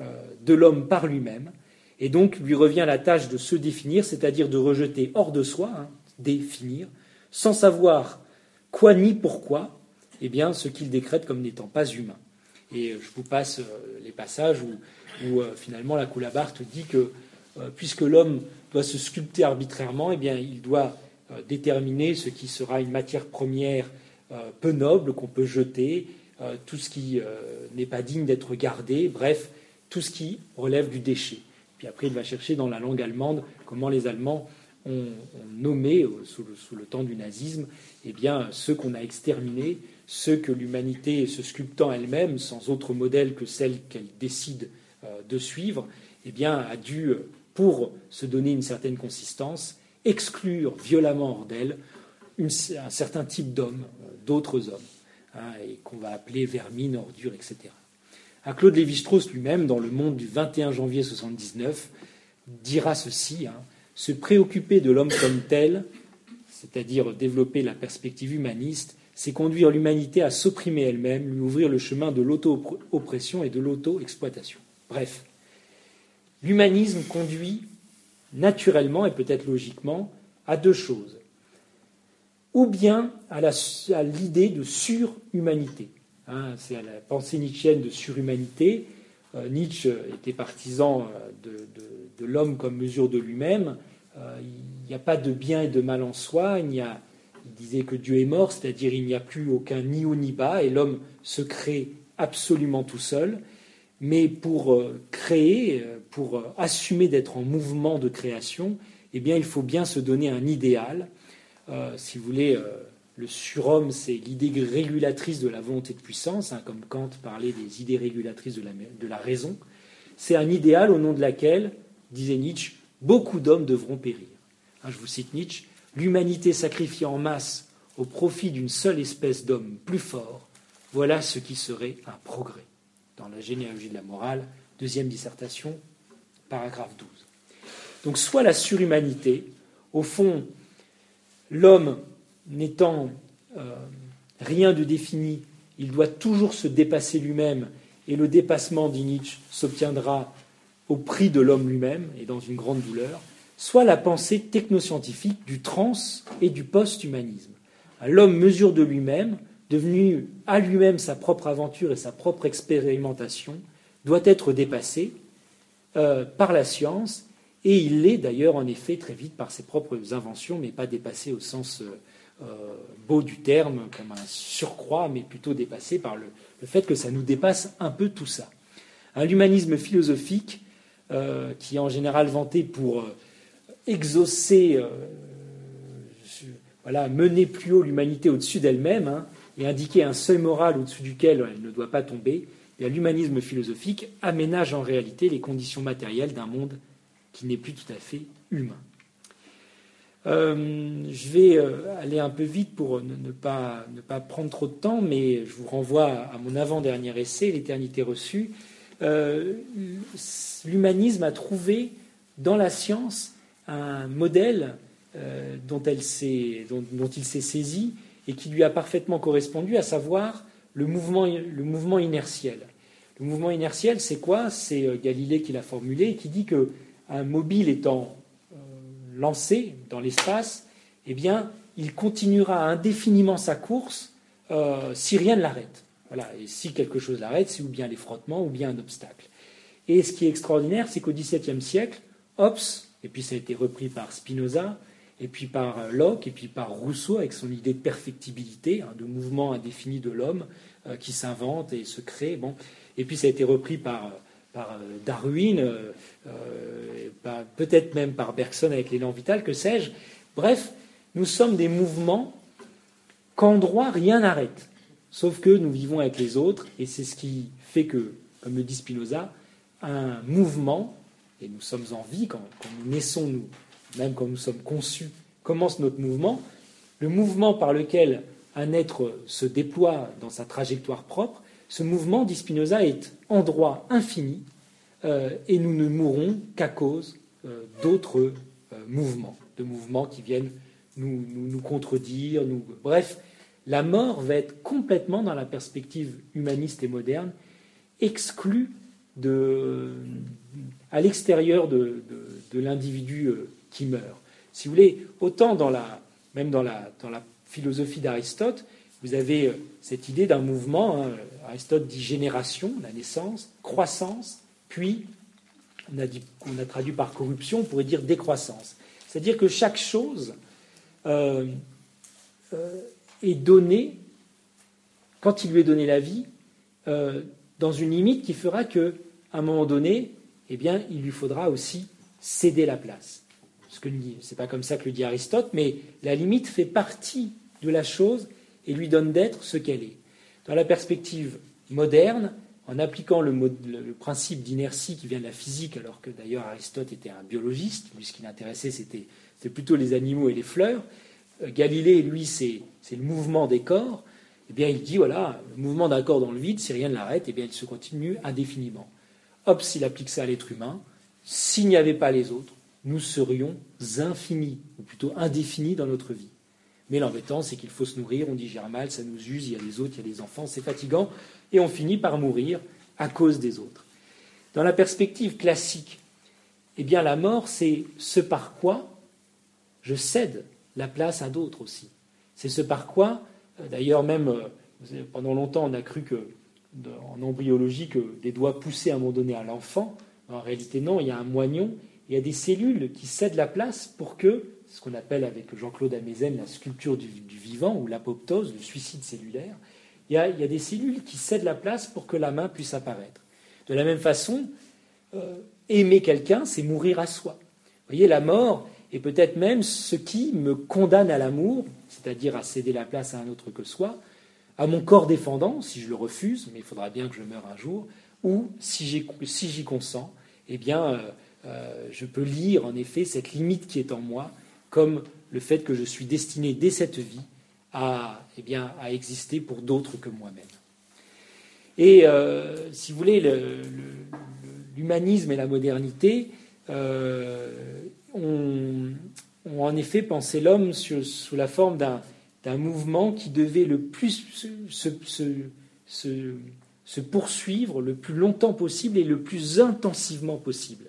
euh, de l'homme par lui-même, et donc lui revient la tâche de se définir, c'est-à-dire de rejeter hors de soi, hein, définir, sans savoir quoi ni pourquoi, eh bien, ce qu'il décrète comme n'étant pas humain. Et je vous passe euh, les passages où euh, finalement la Coulabarte dit que euh, puisque l'homme doit se sculpter arbitrairement, eh bien, il doit euh, déterminer ce qui sera une matière première peu noble qu'on peut jeter, tout ce qui n'est pas digne d'être gardé, bref, tout ce qui relève du déchet. Puis après, il va chercher dans la langue allemande comment les Allemands ont, nommé, sous le, temps du nazisme, eh ceux qu'on a exterminés, ceux que l'humanité, se sculptant elle-même, sans autre modèle que celle qu'elle décide euh, de suivre, eh bien, a dû, euh, pour se donner une certaine consistance, exclure violemment hors d'elle un certain type d'hommes, euh, d'autres hommes, hein, qu'on va appeler vermine, ordure, etc. Claude Lévi-Strauss lui-même, dans Le Monde du 21 janvier 1979, dira ceci hein, se préoccuper de l'homme comme tel, c'est-à-dire développer la perspective humaniste, c'est conduire l'humanité à s'opprimer elle-même, lui ouvrir le chemin de l'auto-oppression et de l'auto-exploitation. Bref, l'humanisme conduit naturellement et peut-être logiquement à deux choses. Ou bien à l'idée de surhumanité. Hein, c'est à la pensée nietzschéenne de surhumanité. Euh, Nietzsche était partisan euh, de, l'homme comme mesure de lui-même. Euh, il n'y a pas de bien et de mal en soi. Il, disait que Dieu est mort, c'est-à-dire il n'y a plus aucun ni haut ni bas, et l'homme se crée absolument tout seul. Mais pour euh, créer, euh, pour assumer d'être en mouvement de création, eh bien, il faut bien se donner un idéal. si vous voulez, le surhomme, c'est l'idée régulatrice de la volonté de puissance, hein, comme Kant parlait des idées régulatrices de la, de la raison. C'est un idéal au nom de laquelle, disait Nietzsche, beaucoup d'hommes devront périr. Hein, je vous cite Nietzsche, l'humanité sacrifiée en masse au profit d'une seule espèce d'homme plus fort, voilà ce qui serait un progrès dans la généalogie de la morale, deuxième dissertation, paragraphe 12. Donc soit la surhumanité, au fond, l'homme n'étant euh, rien de défini, il doit toujours se dépasser lui-même, et le dépassement, dit Nietzsche, s'obtiendra au prix de l'homme lui-même et dans une grande douleur, soit la pensée technoscientifique du trans et du post-humanisme. L'homme mesure de lui-même, devenu à lui-même sa propre aventure et sa propre expérimentation, doit être dépassé euh, par la science, et il l'est d'ailleurs en effet très vite par ses propres inventions, mais pas dépassé au sens euh, euh, beau du terme, comme un surcroît, mais plutôt dépassé par le, fait que ça nous dépasse un peu tout ça. L'humanisme philosophique, qui est en général vanté pour exaucer, voilà, mener plus haut l'humanité au-dessus d'elle-même, hein, et indiquer un seuil moral au-dessus duquel elle ne doit pas tomber, l'humanisme philosophique aménage en réalité les conditions matérielles d'un monde qui n'est plus tout à fait humain. Euh, je vais euh, aller un peu vite pour ne, pas, ne, pas, prendre trop de temps, mais je vous renvoie à mon avant-dernier essai, L'éternité reçue. Euh, l'humanisme a trouvé dans la science un modèle dont, elle dont, il s'est saisi et qui lui a parfaitement correspondu, à savoir le mouvement, inertiel. Le mouvement inertiel, c'est quoi? C'est Galilée qui l'a formulé et qui dit que un mobile étant lancé dans l'espace, eh il continuera indéfiniment sa course euh, si rien ne l'arrête. Voilà. Et si quelque chose l'arrête, c'est ou bien les frottements ou bien un obstacle. Et ce qui est extraordinaire, c'est qu'au XVIIe siècle, Hobbes, et puis ça a été repris par Spinoza, et puis par euh, Locke, et puis par Rousseau avec son idée de perfectibilité, hein, de mouvement indéfini de l'homme euh, qui s'invente et se crée. Et puis ça a été repris par euh, Darwin, peut-être même par Bergson avec l'élan vital, que sais-je. Bref, nous sommes des mouvements qu'en droit rien n'arrête. Sauf que nous vivons avec les autres, et c'est ce qui fait que, comme le dit Spinoza, un mouvement, et nous sommes en vie quand, nous naissons, nous, même quand nous sommes conçus, commence notre mouvement, le mouvement par lequel un être se déploie dans sa trajectoire propre, ce mouvement, dit Spinoza, est en droit infini euh, et nous ne mourrons qu'à cause euh, d'autres euh, mouvements, de mouvements qui viennent nous, nous, contredire. Nous... Bref, la mort va être complètement, dans la perspective humaniste et moderne, exclue à l'extérieur de, l'individu qui meurt. Si vous voulez, autant dans la, même dans la, philosophie d'Aristote, vous avez euh, cette idée d'un mouvement, hein, Aristote dit génération, la naissance, croissance, puis on a, traduit par corruption, on pourrait dire décroissance. C'est-à-dire que chaque chose euh, euh, est donnée, quand il lui est donné la vie, dans une limite qui fera qu'à un moment donné, eh bien, il lui faudra aussi céder la place. Ce que c'est pas comme ça que le dit Aristote, mais la limite fait partie de la chose et lui donne d'être ce qu'elle est. Dans la perspective moderne, en appliquant le, principe d'inertie qui vient de la physique, alors que d'ailleurs Aristote était un biologiste, lui ce qui l'intéressait c'était plutôt les animaux et les fleurs, euh, Galilée, lui, c'est le mouvement des corps, eh bien il dit, voilà, le mouvement d'un corps dans le vide, si rien ne l'arrête, eh bien il se continue indéfiniment. Hop, s'il applique ça à l'être humain, s'il n'y avait pas les autres, nous serions infinis, ou plutôt indéfinis dans notre vie. Mais l'embêtant, c'est qu'il faut se nourrir, on digère mal, ça nous use, il y a les autres, il y a les enfants, c'est fatigant, et on finit par mourir à cause des autres. Dans la perspective classique, eh bien la mort, c'est ce par quoi je cède la place à d'autres aussi. C'est ce par quoi, euh, d'ailleurs même euh, pendant longtemps on a cru que en embryologie que des doigts poussaient à un moment donné à l'enfant. En réalité non, il y a un moignon, il y a des cellules qui cèdent la place pour que ce qu'on appelle avec Jean-Claude Amezen la sculpture du, vivant ou l'apoptose, le suicide cellulaire. Il y, a, des cellules qui cèdent la place pour que la main puisse apparaître. De la même façon, euh, aimer quelqu'un, c'est mourir à soi. Vous voyez, la mort est peut-être même ce qui me condamne à l'amour, c'est-à-dire à céder la place à un autre que soi, à mon corps défendant, si je le refuse, mais il faudra bien que je meure un jour, ou si j'y consens, eh bien, euh, euh, je peux lire en effet cette limite qui est en moi comme le fait que je suis destiné dès cette vie à, eh bien, à exister pour d'autres que moi-même. Et euh, si vous voulez, l'humanisme et la modernité ont, en effet pensé l'homme sous la forme d'un mouvement qui devait le plus se, poursuivre le plus longtemps possible et le plus intensivement possible.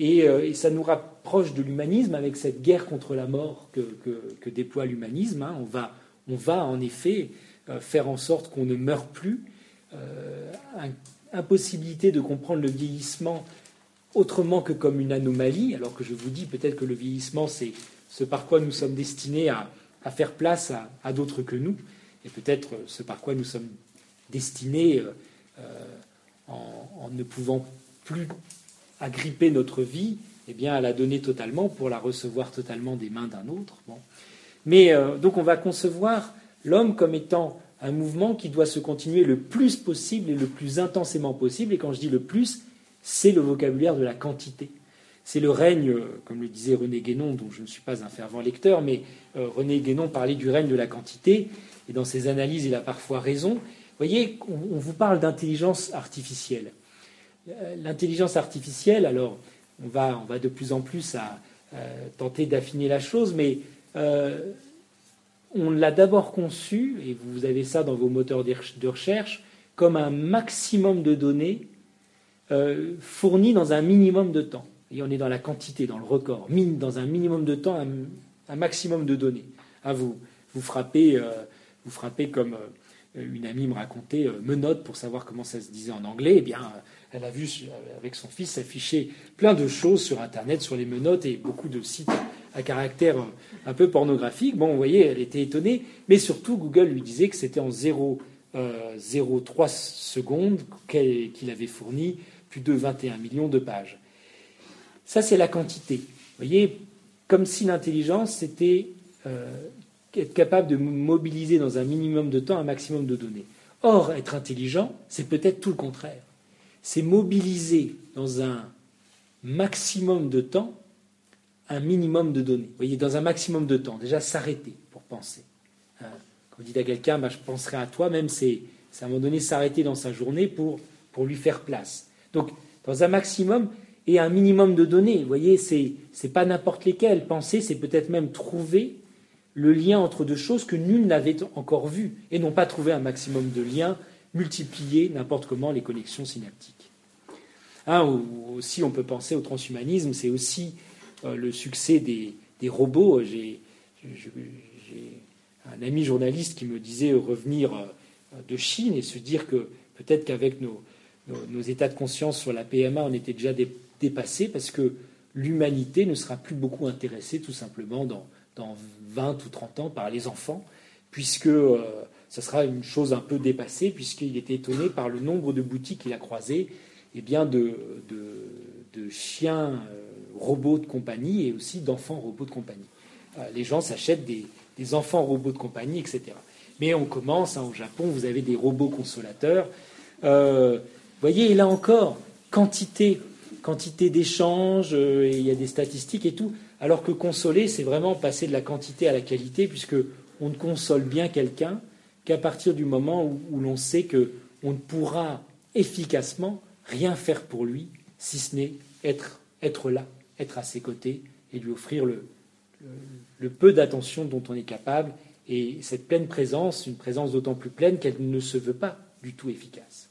Euh, et, ça nous rapproche de l'humanisme avec cette guerre contre la mort que, déploie l'humanisme. Hein. On, va, on, va, en effet euh, faire en sorte qu'on ne meure plus. Euh, impossibilité de comprendre le vieillissement autrement que comme une anomalie, alors que je vous dis peut-être que le vieillissement, c'est ce par quoi nous sommes destinés à, faire place à, d'autres que nous, et peut-être ce par quoi nous sommes destinés en ne pouvant plus agripper notre vie, eh bien, à la donner totalement pour la recevoir totalement des mains d'un autre. Bon. Mais euh, donc on va concevoir l'homme comme étant un mouvement qui doit se continuer le plus possible et le plus intensément possible. Et quand je dis le plus, c'est le vocabulaire de la quantité. C'est le règne, comme le disait René Guénon, dont je ne suis pas un fervent lecteur, mais euh, René Guénon parlait du règne de la quantité, et dans ses analyses, il a parfois raison. Vous voyez, on, vous parle d'intelligence artificielle. Euh, l'intelligence artificielle, alors, on va, de plus en plus tenter d'affiner la chose, mais euh, on l'a d'abord conçu, et vous avez ça dans vos moteurs de recherche, comme un maximum de données euh, fournies dans un minimum de temps. Et on est dans la quantité, dans le record. Mine, dans un minimum de temps, un, maximum de données. Ah, vous, vous, frappez, euh, vous frappez comme une amie me racontait, menotte pour savoir comment ça se disait en anglais. Eh bien, elle a vu avec son fils s'afficher plein de choses sur Internet, sur les menottes et beaucoup de sites à caractère un peu pornographique. Bon, vous voyez, elle était étonnée, mais surtout Google lui disait que c'était en 0,03 euh, secondes qu'il avait fourni plus de 21 millions de pages. Ça, c'est la quantité. Vous voyez, comme si l'intelligence, c'était euh, être capable de mobiliser dans un minimum de temps un maximum de données. Or, être intelligent, c'est peut-être tout le contraire. C'est mobiliser dans un maximum de temps un minimum de données. Vous voyez, dans un maximum de temps, déjà s'arrêter pour penser. Hein. Quand vous dites à quelqu'un, bah, je penserai à toi, même c'est, à un moment donné s'arrêter dans sa journée pour lui faire place. Donc, dans un maximum et un minimum de données. Vous voyez, c'est, c'est pas n'importe lesquelles. Penser, c'est peut-être même trouver le lien entre deux choses que nul n'avait encore vues, et non pas trouver un maximum de liens, multiplier n'importe comment les connexions synaptiques. Hein, ou aussi, on peut penser au transhumanisme, c'est aussi euh, le succès des, robots. J'ai un ami journaliste qui me disait revenir euh, de Chine et se dire que peut-être qu'avec nos, états de conscience sur la PMA, on était déjà dépassés parce que l'humanité ne sera plus beaucoup intéressée tout simplement dans, 20 ou 30 ans par les enfants, puisque euh, ça sera une chose un peu dépassée, puisqu'il était étonné par le nombre de boutiques qu'il a croisées, et bien de, chiens robots de compagnie et aussi d'enfants robots de compagnie. Euh, les gens s'achètent des, enfants robots de compagnie, etc. Mais on commence, hein, au Japon, vous avez des robots consolateurs. Voyez, et là encore, quantité, quantité d'échanges, euh, il y a des statistiques et tout. Alors que consoler, c'est vraiment passer de la quantité à la qualité, puisque on ne console bien quelqu'un qu'à partir du moment où, l'on sait que on ne pourra efficacement rien faire pour lui, si ce n'est être, être là être à ses côtés et lui offrir le, peu d'attention dont on est capable, et cette pleine présence, une présence d'autant plus pleine qu'elle ne se veut pas du tout efficace.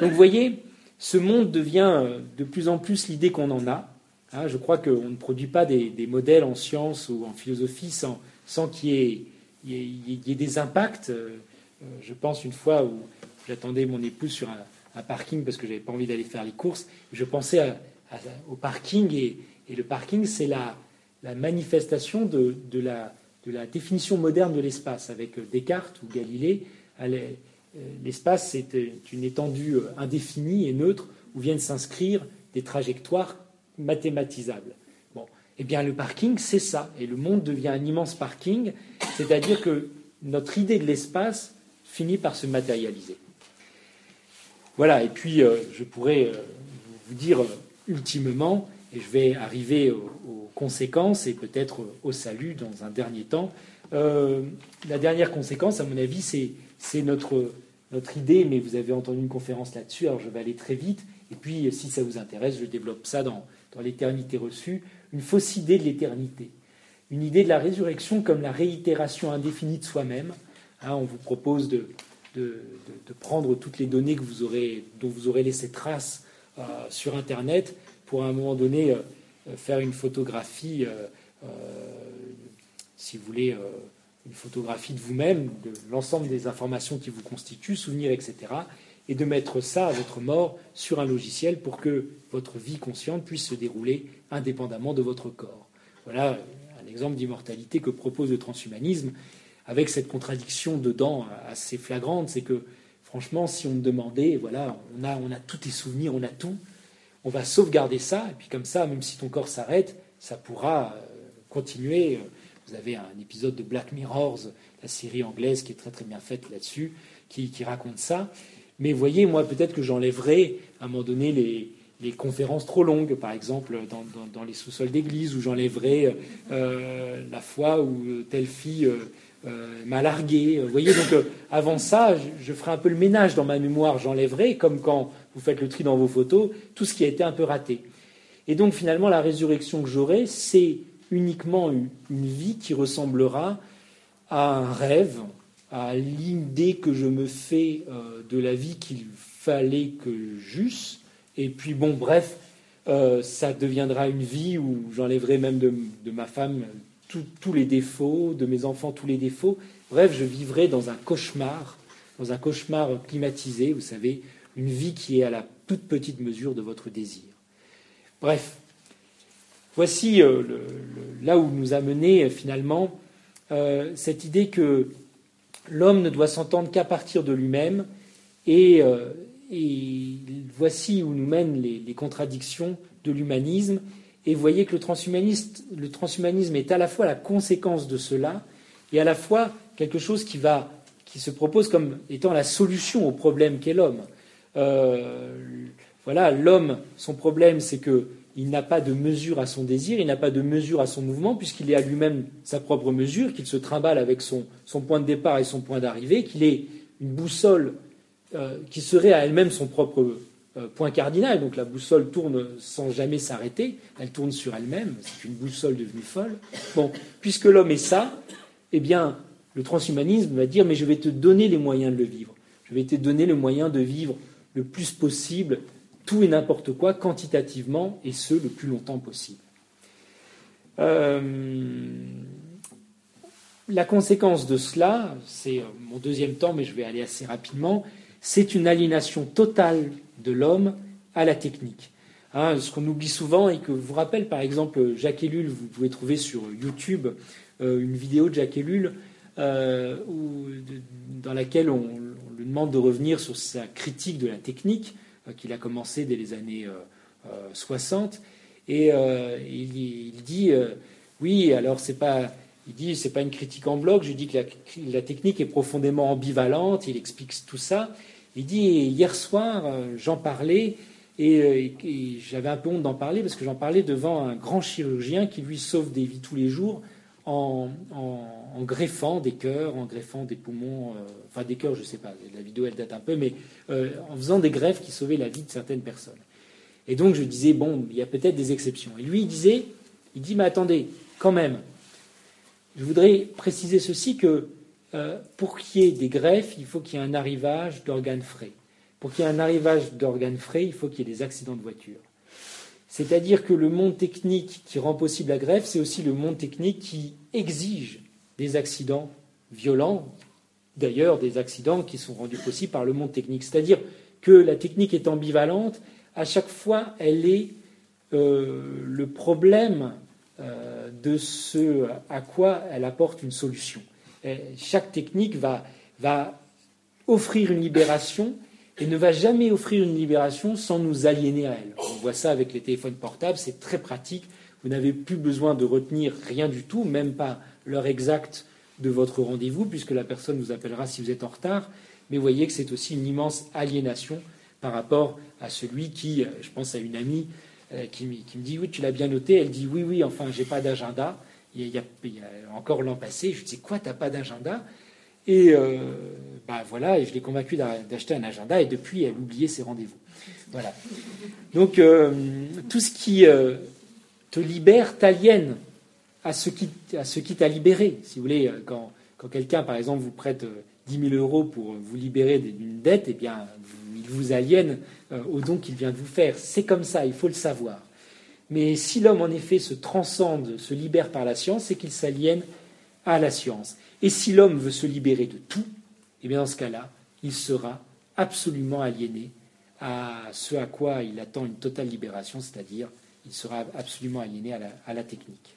Donc vous voyez, ce monde devient de plus en plus l'idée qu'on en a. Hein, je crois qu'on ne produit pas des, modèles en sciences ou en philosophie sans, sans qu'il y, ait des impacts. Euh, je pense une fois où j'attendais mon épouse sur un, parking parce que je n'avais pas envie d'aller faire les courses, je pensais au parking. Et, le parking, c'est la, manifestation de, la, définition moderne de l'espace. Avec Descartes ou Galilée, euh, l'espace, c'est une étendue euh, indéfinie et neutre où viennent s'inscrire des trajectoires mathématisables. Eh bien, le parking, c'est ça. Et le monde devient un immense parking, c'est-à-dire que notre idée de l'espace finit par se matérialiser. Voilà, et puis euh, je pourrais vous dire ultimement, et je vais arriver aux, conséquences et peut-être au salut dans un dernier temps, euh, la dernière conséquence, à mon avis, c'est notre, notre idée, mais vous avez entendu une conférence là-dessus, alors je vais aller très vite, et puis si ça vous intéresse, je développe ça dans, dans l'éternité reçue, une fausse idée de l'éternité, une idée de la résurrection comme la réitération indéfinie de soi-même. Hein, on vous propose de, de, de, prendre toutes les données que vous aurez, dont vous aurez laissé trace euh, sur Internet pour à un moment donné euh, euh, faire une photographie, si vous voulez, une photographie de vous-même, de l'ensemble des informations qui vous constituent, souvenirs, etc., et de mettre ça à votre mort sur un logiciel pour que votre vie consciente puisse se dérouler indépendamment de votre corps. Voilà un exemple d'immortalité que propose le transhumanisme, avec cette contradiction dedans assez flagrante, c'est que franchement, si on me demandait, voilà, on a, tous tes souvenirs, on a tout, on va sauvegarder ça, et puis comme ça, même si ton corps s'arrête, ça pourra euh, continuer. Vous avez un épisode de Black Mirrors, la série anglaise qui est très très bien faite là-dessus, qui, raconte ça. Mais vous voyez, moi peut-être que j'enlèverai à un moment donné les, conférences trop longues, par exemple dans, les sous-sols d'église, où j'enlèverai euh, la fois où telle fille euh, m'a largué. Vous voyez, donc avant ça, je, ferai un peu le ménage dans ma mémoire, j'enlèverai, comme quand vous faites le tri dans vos photos, tout ce qui a été un peu raté. Et donc finalement, la résurrection que j'aurai, c'est uniquement une, vie qui ressemblera à un rêve, à l'idée que je me fais euh, de la vie qu'il fallait que j'eusse. Et puis bon, bref, euh, ça deviendra une vie où j'enlèverai même de, ma femme tous les défauts, de mes enfants tous les défauts. Bref, je vivrai dans un cauchemar, dans un cauchemar climatisé, vous savez, une vie qui est à la toute petite mesure de votre désir. Bref, voici euh, là où nous a mené euh, finalement euh, cette idée que l'homme ne doit s'entendre qu'à partir de lui-même et, voici où nous mènent les, contradictions de l'humanisme. Et voyez que le transhumanisme, est à la fois la conséquence de cela et à la fois quelque chose qui, va, qui se propose comme étant la solution au problème qu'est l'homme. voilà, l'homme, son problème, c'est que il n'a pas de mesure à son désir, il n'a pas de mesure à son mouvement, puisqu'il est à lui-même sa propre mesure, qu'il se trimballe avec son, point de départ et son point d'arrivée, qu'il est une boussole euh, qui serait à elle-même son propre euh, point cardinal. Donc la boussole tourne sans jamais s'arrêter, elle tourne sur elle-même, c'est une boussole devenue folle. Bon, puisque l'homme est ça, eh bien, le transhumanisme va dire, mais je vais te donner les moyens de le vivre. Je vais te donner le moyen de vivre le plus possible tout et n'importe quoi quantitativement, et ce, le plus longtemps possible. Euh, la conséquence de cela, c'est euh, mon deuxième temps, mais je vais aller assez rapidement, c'est une aliénation totale de l'homme à la technique. Hein, ce qu'on oublie souvent et que vous rappelle par exemple Jacques Ellul, vous pouvez trouver sur YouTube euh, une vidéo de Jacques Ellul dans laquelle on, lui demande de revenir sur sa critique de la technique qu'il a commencé dès les années 60. Euh, euh, et il, dit oui, alors c'est pas. Il dit c'est pas une critique en bloc. Je dis que la, technique est profondément ambivalente. Il explique tout ça. Il dit hier soir j'en parlais et, j'avais un peu honte d'en parler parce que j'en parlais devant un grand chirurgien qui lui sauve des vies tous les jours en, greffant des cœurs, en greffant des poumons, euh, enfin des cœurs, je ne sais pas, la vidéo elle date un peu, mais euh, en faisant des greffes qui sauvaient la vie de certaines personnes. Et donc je disais, bon, il y a peut-être des exceptions. Et lui, il disait, il dit, mais attendez, quand même, je voudrais préciser ceci que euh, pour qu'il y ait des greffes, il faut qu'il y ait un arrivage d'organes frais. Pour qu'il y ait un arrivage d'organes frais, il faut qu'il y ait des accidents de voiture. C'est-à-dire que le monde technique qui rend possible la greffe, c'est aussi le monde technique qui exige des accidents violents, d'ailleurs des accidents qui sont rendus possibles par le monde technique. C'est-à-dire que la technique est ambivalente, à chaque fois elle est euh, le problème euh, de ce à quoi elle apporte une solution. chaque technique va, va offrir une libération et ne va jamais offrir une libération sans nous aliéner à elle. On voit ça avec les téléphones portables, c'est très pratique. Vous n'avez plus besoin de retenir rien du tout, même pas l'heure exacte de votre rendez-vous, puisque la personne vous appellera si vous êtes en retard. Mais vous voyez que c'est aussi une immense aliénation par rapport à celui qui, euh, je pense à une amie euh, qui, me dit Oui, tu l'as bien noté. Elle dit Oui, oui, enfin, j'ai pas d'agenda. Il, y a encore l'an passé, je dis Quoi, t'as pas d'agenda? Et euh, bah voilà, et je l'ai convaincu d'acheter un agenda, et depuis, elle oubliait ses rendez-vous. Voilà. Donc, tout ce qui te libère t'aliène à ce qui, à ce t'a libéré. Si vous voulez, euh, quand, quelqu'un, par exemple, vous prête 10 000 euros pour vous libérer d'une dette, eh bien, il vous aliène au don qu'il vient de vous faire. C'est comme ça, il faut le savoir. Mais si l'homme, en effet, se transcende, se libère par la science, c'est qu'il s'aliène à la science. Et si l'homme veut se libérer de tout, eh bien dans ce cas-là, il sera absolument aliéné à ce à quoi il attend une totale libération, c'est-à-dire il sera absolument aliéné à la, technique.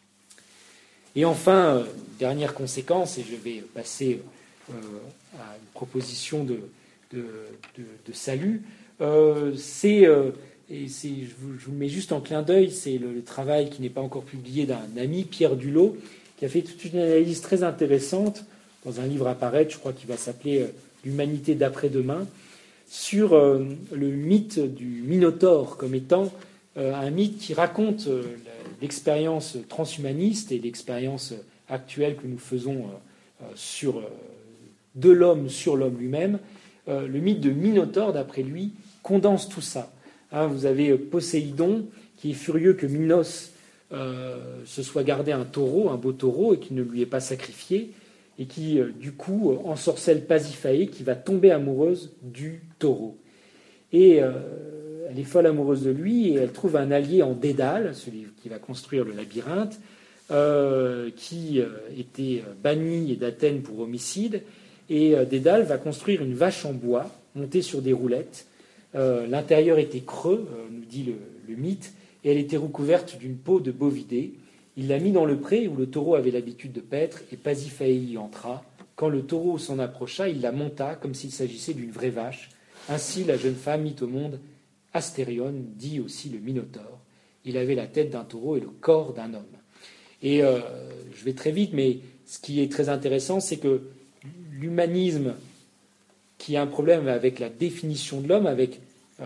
Et enfin, euh, dernière conséquence, et je vais passer euh, à une proposition de, salut, euh, c'est, et vous, je, vous, mets juste en clin d'œil, c'est le, travail qui n'est pas encore publié d'un ami, Pierre Dulot, qui a fait toute une analyse très intéressante dans un livre à paraître, je crois qu'il va s'appeler L'humanité d'après-demain, sur le mythe du Minotaure comme étant un mythe qui raconte l'expérience transhumaniste et l'expérience actuelle que nous faisons sur, de l'homme sur l'homme lui-même, le mythe de Minotaure, d'après lui, condense tout ça. Hein, vous avez Poséidon qui est furieux que Minos euh, se soit gardé un taureau, un beau taureau, et qui ne lui est pas sacrifié, et qui, euh, du coup, ensorcelle Pasiphae, qui va tomber amoureuse du taureau. Euh, elle est folle amoureuse de lui, et elle trouve un allié en Dédale, celui qui va construire le labyrinthe, qui était banni d'Athènes pour homicide, et Dédale va construire une vache en bois, montée sur des roulettes. L'intérieur était creux, nous dit le mythe, et elle était recouverte d'une peau de bovidé. Il l'a mit dans le pré où le taureau avait l'habitude de paître, et Pasiphae y entra. Quand le taureau s'en approcha, il la monta comme s'il s'agissait d'une vraie vache. Ainsi la jeune femme mit au monde Astérion, dit aussi le Minotaure. Il avait la tête d'un taureau et le corps d'un homme. Et euh, je vais très vite, mais ce qui est très intéressant, c'est que l'humanisme, qui a un problème avec la définition de l'homme, avec, euh,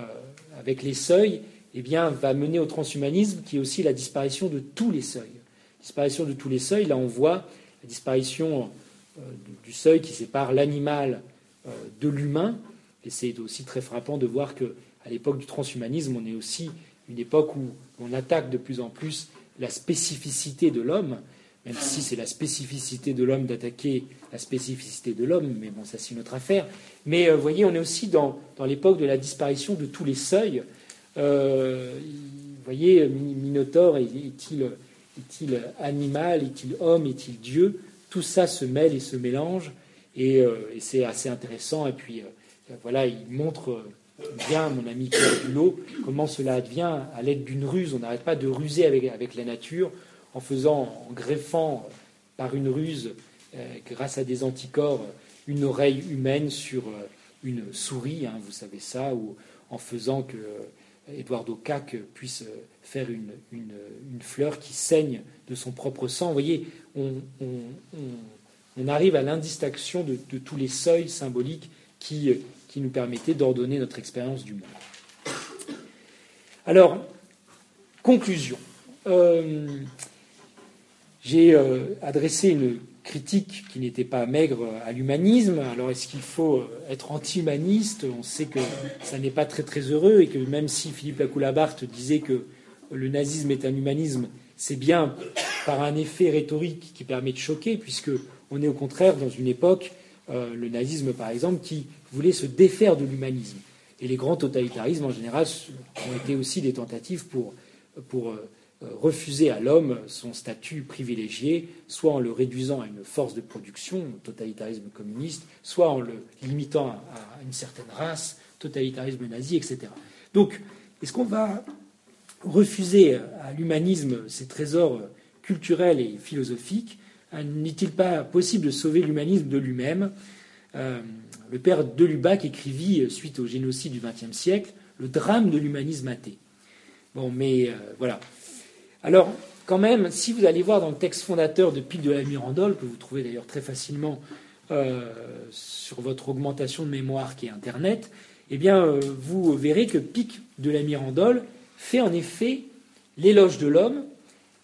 avec les seuils, eh bien, va mener au transhumanisme, qui est aussi la disparition de tous les seuils. Disparition de tous les seuils, là on voit la disparition euh, du seuil qui sépare l'animal de l'humain. Et c'est aussi très frappant de voir qu'à l'époque du transhumanisme, on est aussi une époque où on attaque de plus en plus la spécificité de l'homme, même si c'est la spécificité de l'homme d'attaquer la spécificité de l'homme, mais bon, ça c'est une autre affaire. Mais euh, vous voyez, on est aussi dans l'époque de la disparition de tous les seuils. Euh, vous voyez, Minotaure, est-il est animal, est-il homme, est-il Dieu? Tout ça se mêle et se mélange, et, euh, c'est assez intéressant. Et puis, voilà, il montre bien, mon ami Pierre Bulot, comment cela advient à l'aide d'une ruse? On n'arrête pas de ruser avec, la nature en faisant, en greffant par une ruse, grâce à des anticorps, une oreille humaine sur une souris, hein, vous savez ça, ou en faisant que Eduardo Cac puisse faire une, fleur qui saigne de son propre sang. Vous voyez, on, arrive à l'indistinction de, tous les seuils symboliques qui, nous permettaient d'ordonner notre expérience du monde. Alors, conclusion. Euh, j'ai euh, adressé une critique qui n'était pas maigre à l'humanisme. Alors est-ce qu'il faut euh, être anti-humaniste? On sait que ça n'est pas très très heureux et que même si Philippe Lacoulabart disait que le nazisme est un humanisme, c'est bien par un effet rhétorique qui permet de choquer, puisque on est au contraire dans une époque, euh, le nazisme par exemple, qui voulait se défaire de l'humanisme. Et les grands totalitarismes en général ont été aussi des tentatives pour, pour euh, refuser à l'homme son statut privilégié, soit en le réduisant à une force de production, totalitarisme communiste, soit en le limitant à une certaine race, totalitarisme nazi, etc. Donc, est-ce qu'on va refuser à l'humanisme ses trésors culturels et philosophiques N'est-il pas possible de sauver l'humanisme de lui-même euh, Le père de Lubac écrivit, suite au génocide du XXe siècle, le drame de l'humanisme athée. Bon, mais euh, voilà, alors, quand même, si vous allez voir dans le texte fondateur de Pic de la Mirandole, que vous trouvez d'ailleurs très facilement euh, sur votre augmentation de mémoire qui est Internet, eh bien, euh, vous verrez que Pic de la Mirandole fait en effet l'éloge de l'homme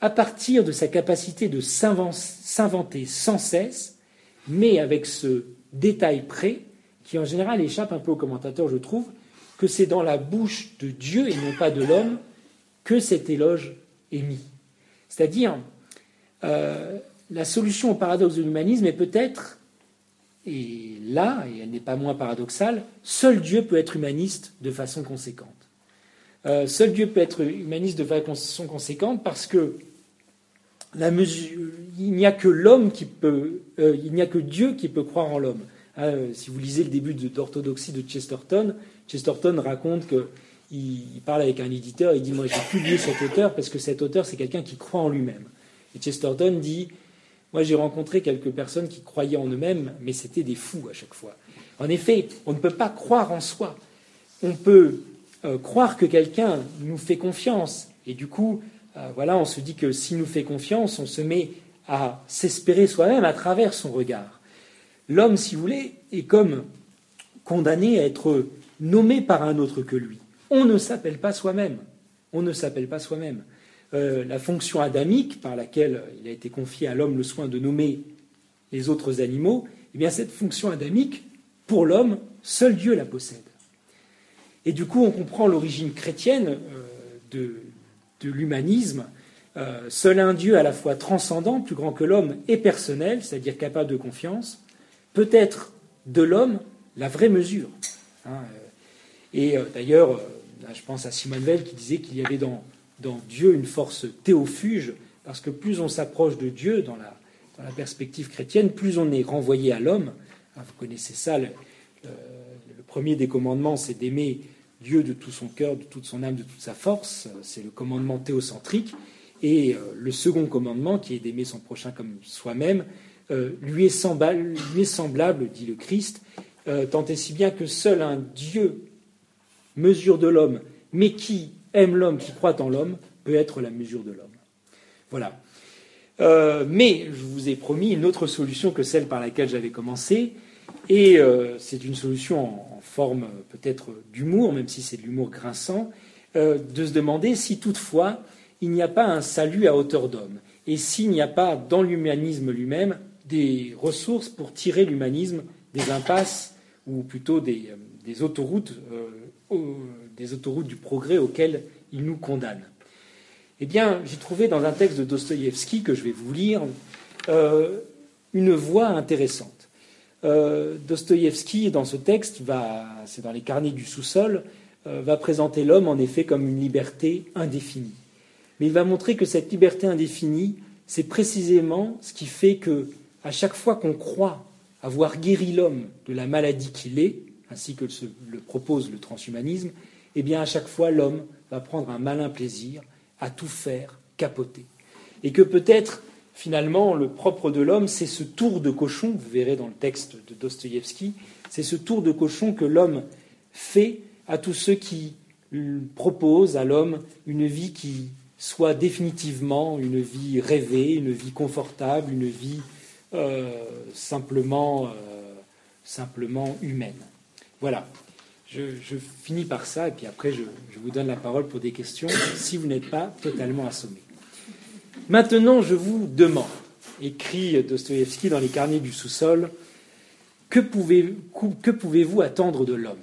à partir de sa capacité de s'inventer sans cesse, mais avec ce détail près, qui en général échappe un peu aux commentateurs, je trouve, que c'est dans la bouche de Dieu et non pas de l'homme que cet éloge émis. C'est-à-dire, euh, la solution au paradoxe de l'humanisme est peut-être, et là, et elle n'est pas moins paradoxale, seul Dieu peut être humaniste de façon conséquente. Euh, seul Dieu peut être humaniste de façon conséquente parce que il n'y a que l'homme qui peut, euh, il n'y a que Dieu qui peut croire en l'homme. Hein, si vous lisez le début d'Orthodoxie de Chesterton, Chesterton raconte que il, parle avec un éditeur, il dit Moi, j'ai publié cet auteur parce que cet auteur, c'est quelqu'un qui croit en lui-même. Et Chesterton dit Moi, j'ai rencontré quelques personnes qui croyaient en eux-mêmes, mais c'était des fous à chaque fois. En effet, on ne peut pas croire en soi. On peut euh, croire que quelqu'un nous fait confiance. Et du coup, euh, voilà, on se dit que s'il nous fait confiance, on se met à s'espérer soi-même à travers son regard. L'homme, si vous voulez, est comme condamné à être nommé par un autre que lui. On ne s'appelle pas soi-même. On ne s'appelle pas soi-même. Euh, la fonction adamique par laquelle il a été confié à l'homme le soin de nommer les autres animaux, eh bien cette fonction adamique, pour l'homme, seul Dieu la possède. Et du coup, on comprend l'origine chrétienne euh, de, l'humanisme. Euh, seul un Dieu à la fois transcendant, plus grand que l'homme, et personnel, c'est-à-dire capable de confiance, peut être de l'homme la vraie mesure. Hein, et d'ailleurs, je pense à Simone Veil qui disait qu'il y avait dans dans Dieu une force théofuge, parce que plus on s'approche de Dieu dans la, dans la, perspective chrétienne, plus on est renvoyé à l'homme. Ah, vous connaissez ça, le, premier des commandements, c'est d'aimer Dieu de tout son cœur, de toute son âme, de toute sa force. C'est le commandement théocentrique. Et euh, le second commandement, qui est d'aimer son prochain comme soi-même, euh, lui, est semblable, dit le Christ, euh, tant et si bien que seul un Dieu mesure de l'homme, mais qui aime l'homme, qui croit en l'homme, peut être la mesure de l'homme. Voilà. Mais je vous ai promis une autre solution que celle par laquelle j'avais commencé, et c'est une solution en, forme peut-être d'humour, même si c'est de l'humour grinçant, euh, de se demander si toutefois il n'y a pas un salut à hauteur d'homme, et s'il n'y a pas dans l'humanisme lui-même des ressources pour tirer l'humanisme des impasses, ou plutôt des, autoroutes des autoroutes du progrès auxquelles il nous condamne. Eh bien, j'ai trouvé dans un texte de Dostoïevski que je vais vous lire euh, une voix intéressante. Euh, Dostoïevski, dans ce texte, va, c'est dans les carnets du sous-sol, euh, va présenter l'homme en effet comme une liberté indéfinie. Mais il va montrer que cette liberté indéfinie, c'est précisément ce qui fait que, à chaque fois qu'on croit avoir guéri l'homme de la maladie qu'il est, ainsi que le propose le transhumanisme, eh bien à chaque fois l'homme va prendre un malin plaisir à tout faire capoter. Et que peut-être finalement le propre de l'homme, c'est ce tour de cochon, vous verrez dans le texte de Dostoïevski, c'est ce tour de cochon que l'homme fait à tous ceux qui proposent à l'homme une vie qui soit définitivement une vie rêvée, une vie confortable, une vie euh, simplement, euh, simplement humaine. Voilà. Je, finis par ça et puis après je, vous donne la parole pour des questions si vous n'êtes pas totalement assommé. Maintenant, je vous demande, écrit Dostoïevski dans les carnets du sous-sol, que, pouvez, que pouvez-vous attendre de l'homme?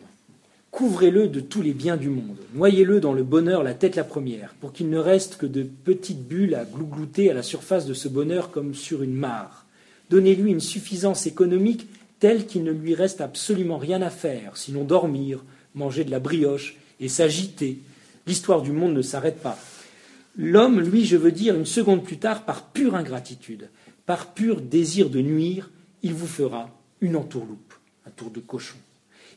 Couvrez-le de tous les biens du monde, noyez-le dans le bonheur la tête la première, pour qu'il ne reste que de petites bulles à glouglouter à la surface de ce bonheur comme sur une mare. Donnez-lui une suffisance économique tel qu'il ne lui reste absolument rien à faire, sinon dormir, manger de la brioche et s'agiter. L'histoire du monde ne s'arrête pas. L'homme, lui, je veux dire, une seconde plus tard, par pure ingratitude, par pur désir de nuire, il vous fera une entourloupe, un tour de cochon.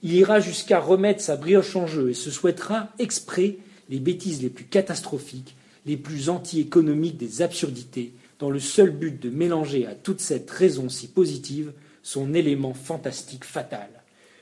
Il ira jusqu'à remettre sa brioche en jeu et se souhaitera exprès les bêtises les plus catastrophiques, les plus anti-économiques des absurdités, dans le seul but de mélanger à toute cette raison si positive son élément fantastique fatal.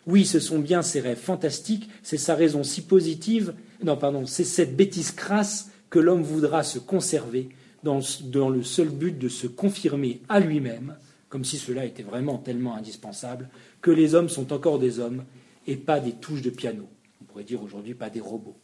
Oui, ce sont bien ses rêves fantastiques, c'est sa raison si positive, non, pardon, c'est cette bêtise crasse que l'homme voudra se conserver dans, le seul but de se confirmer à lui-même, comme si cela était vraiment tellement indispensable, que les hommes sont encore des hommes et pas des touches de piano. On pourrait dire aujourd'hui pas des robots.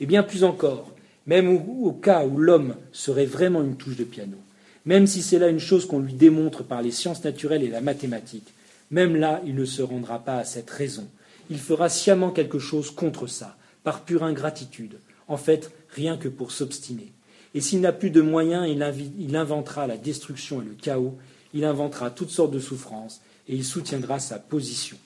Et bien plus encore, même au cas où l'homme serait vraiment une touche de piano, même si c'est là une chose qu'on lui démontre par les sciences naturelles et la mathématique, même là, il ne se rendra pas à cette raison. Il fera sciemment quelque chose contre ça, par pure ingratitude, en fait, rien que pour s'obstiner. Et s'il n'a plus de moyens, il, inventera la destruction et le chaos, il inventera toutes sortes de souffrances, et il soutiendra sa position.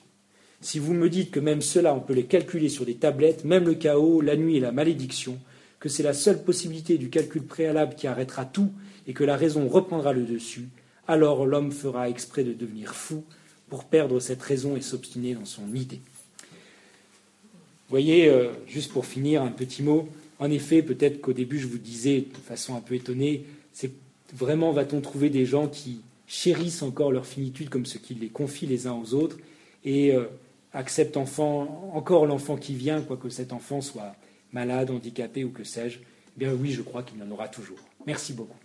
Si vous me dites que même cela, on peut les calculer sur des tablettes, même le chaos, la nuit et la malédiction, que c'est la seule possibilité du calcul préalable qui arrêtera tout et que la raison reprendra le dessus, alors l'homme fera exprès de devenir fou pour perdre cette raison et s'obstiner dans son idée. Voyez, euh, juste pour finir, un petit mot. En effet, peut-être qu'au début, je vous disais de façon un peu étonnée, c'est vraiment va-t-on trouver des gens qui chérissent encore leur finitude comme ce qui les confient les uns aux autres et euh, acceptent encore l'enfant qui vient, quoique cet enfant soit malade, handicapé ou que sais-je. Eh bien oui, je crois qu'il y en aura toujours. Merci beaucoup.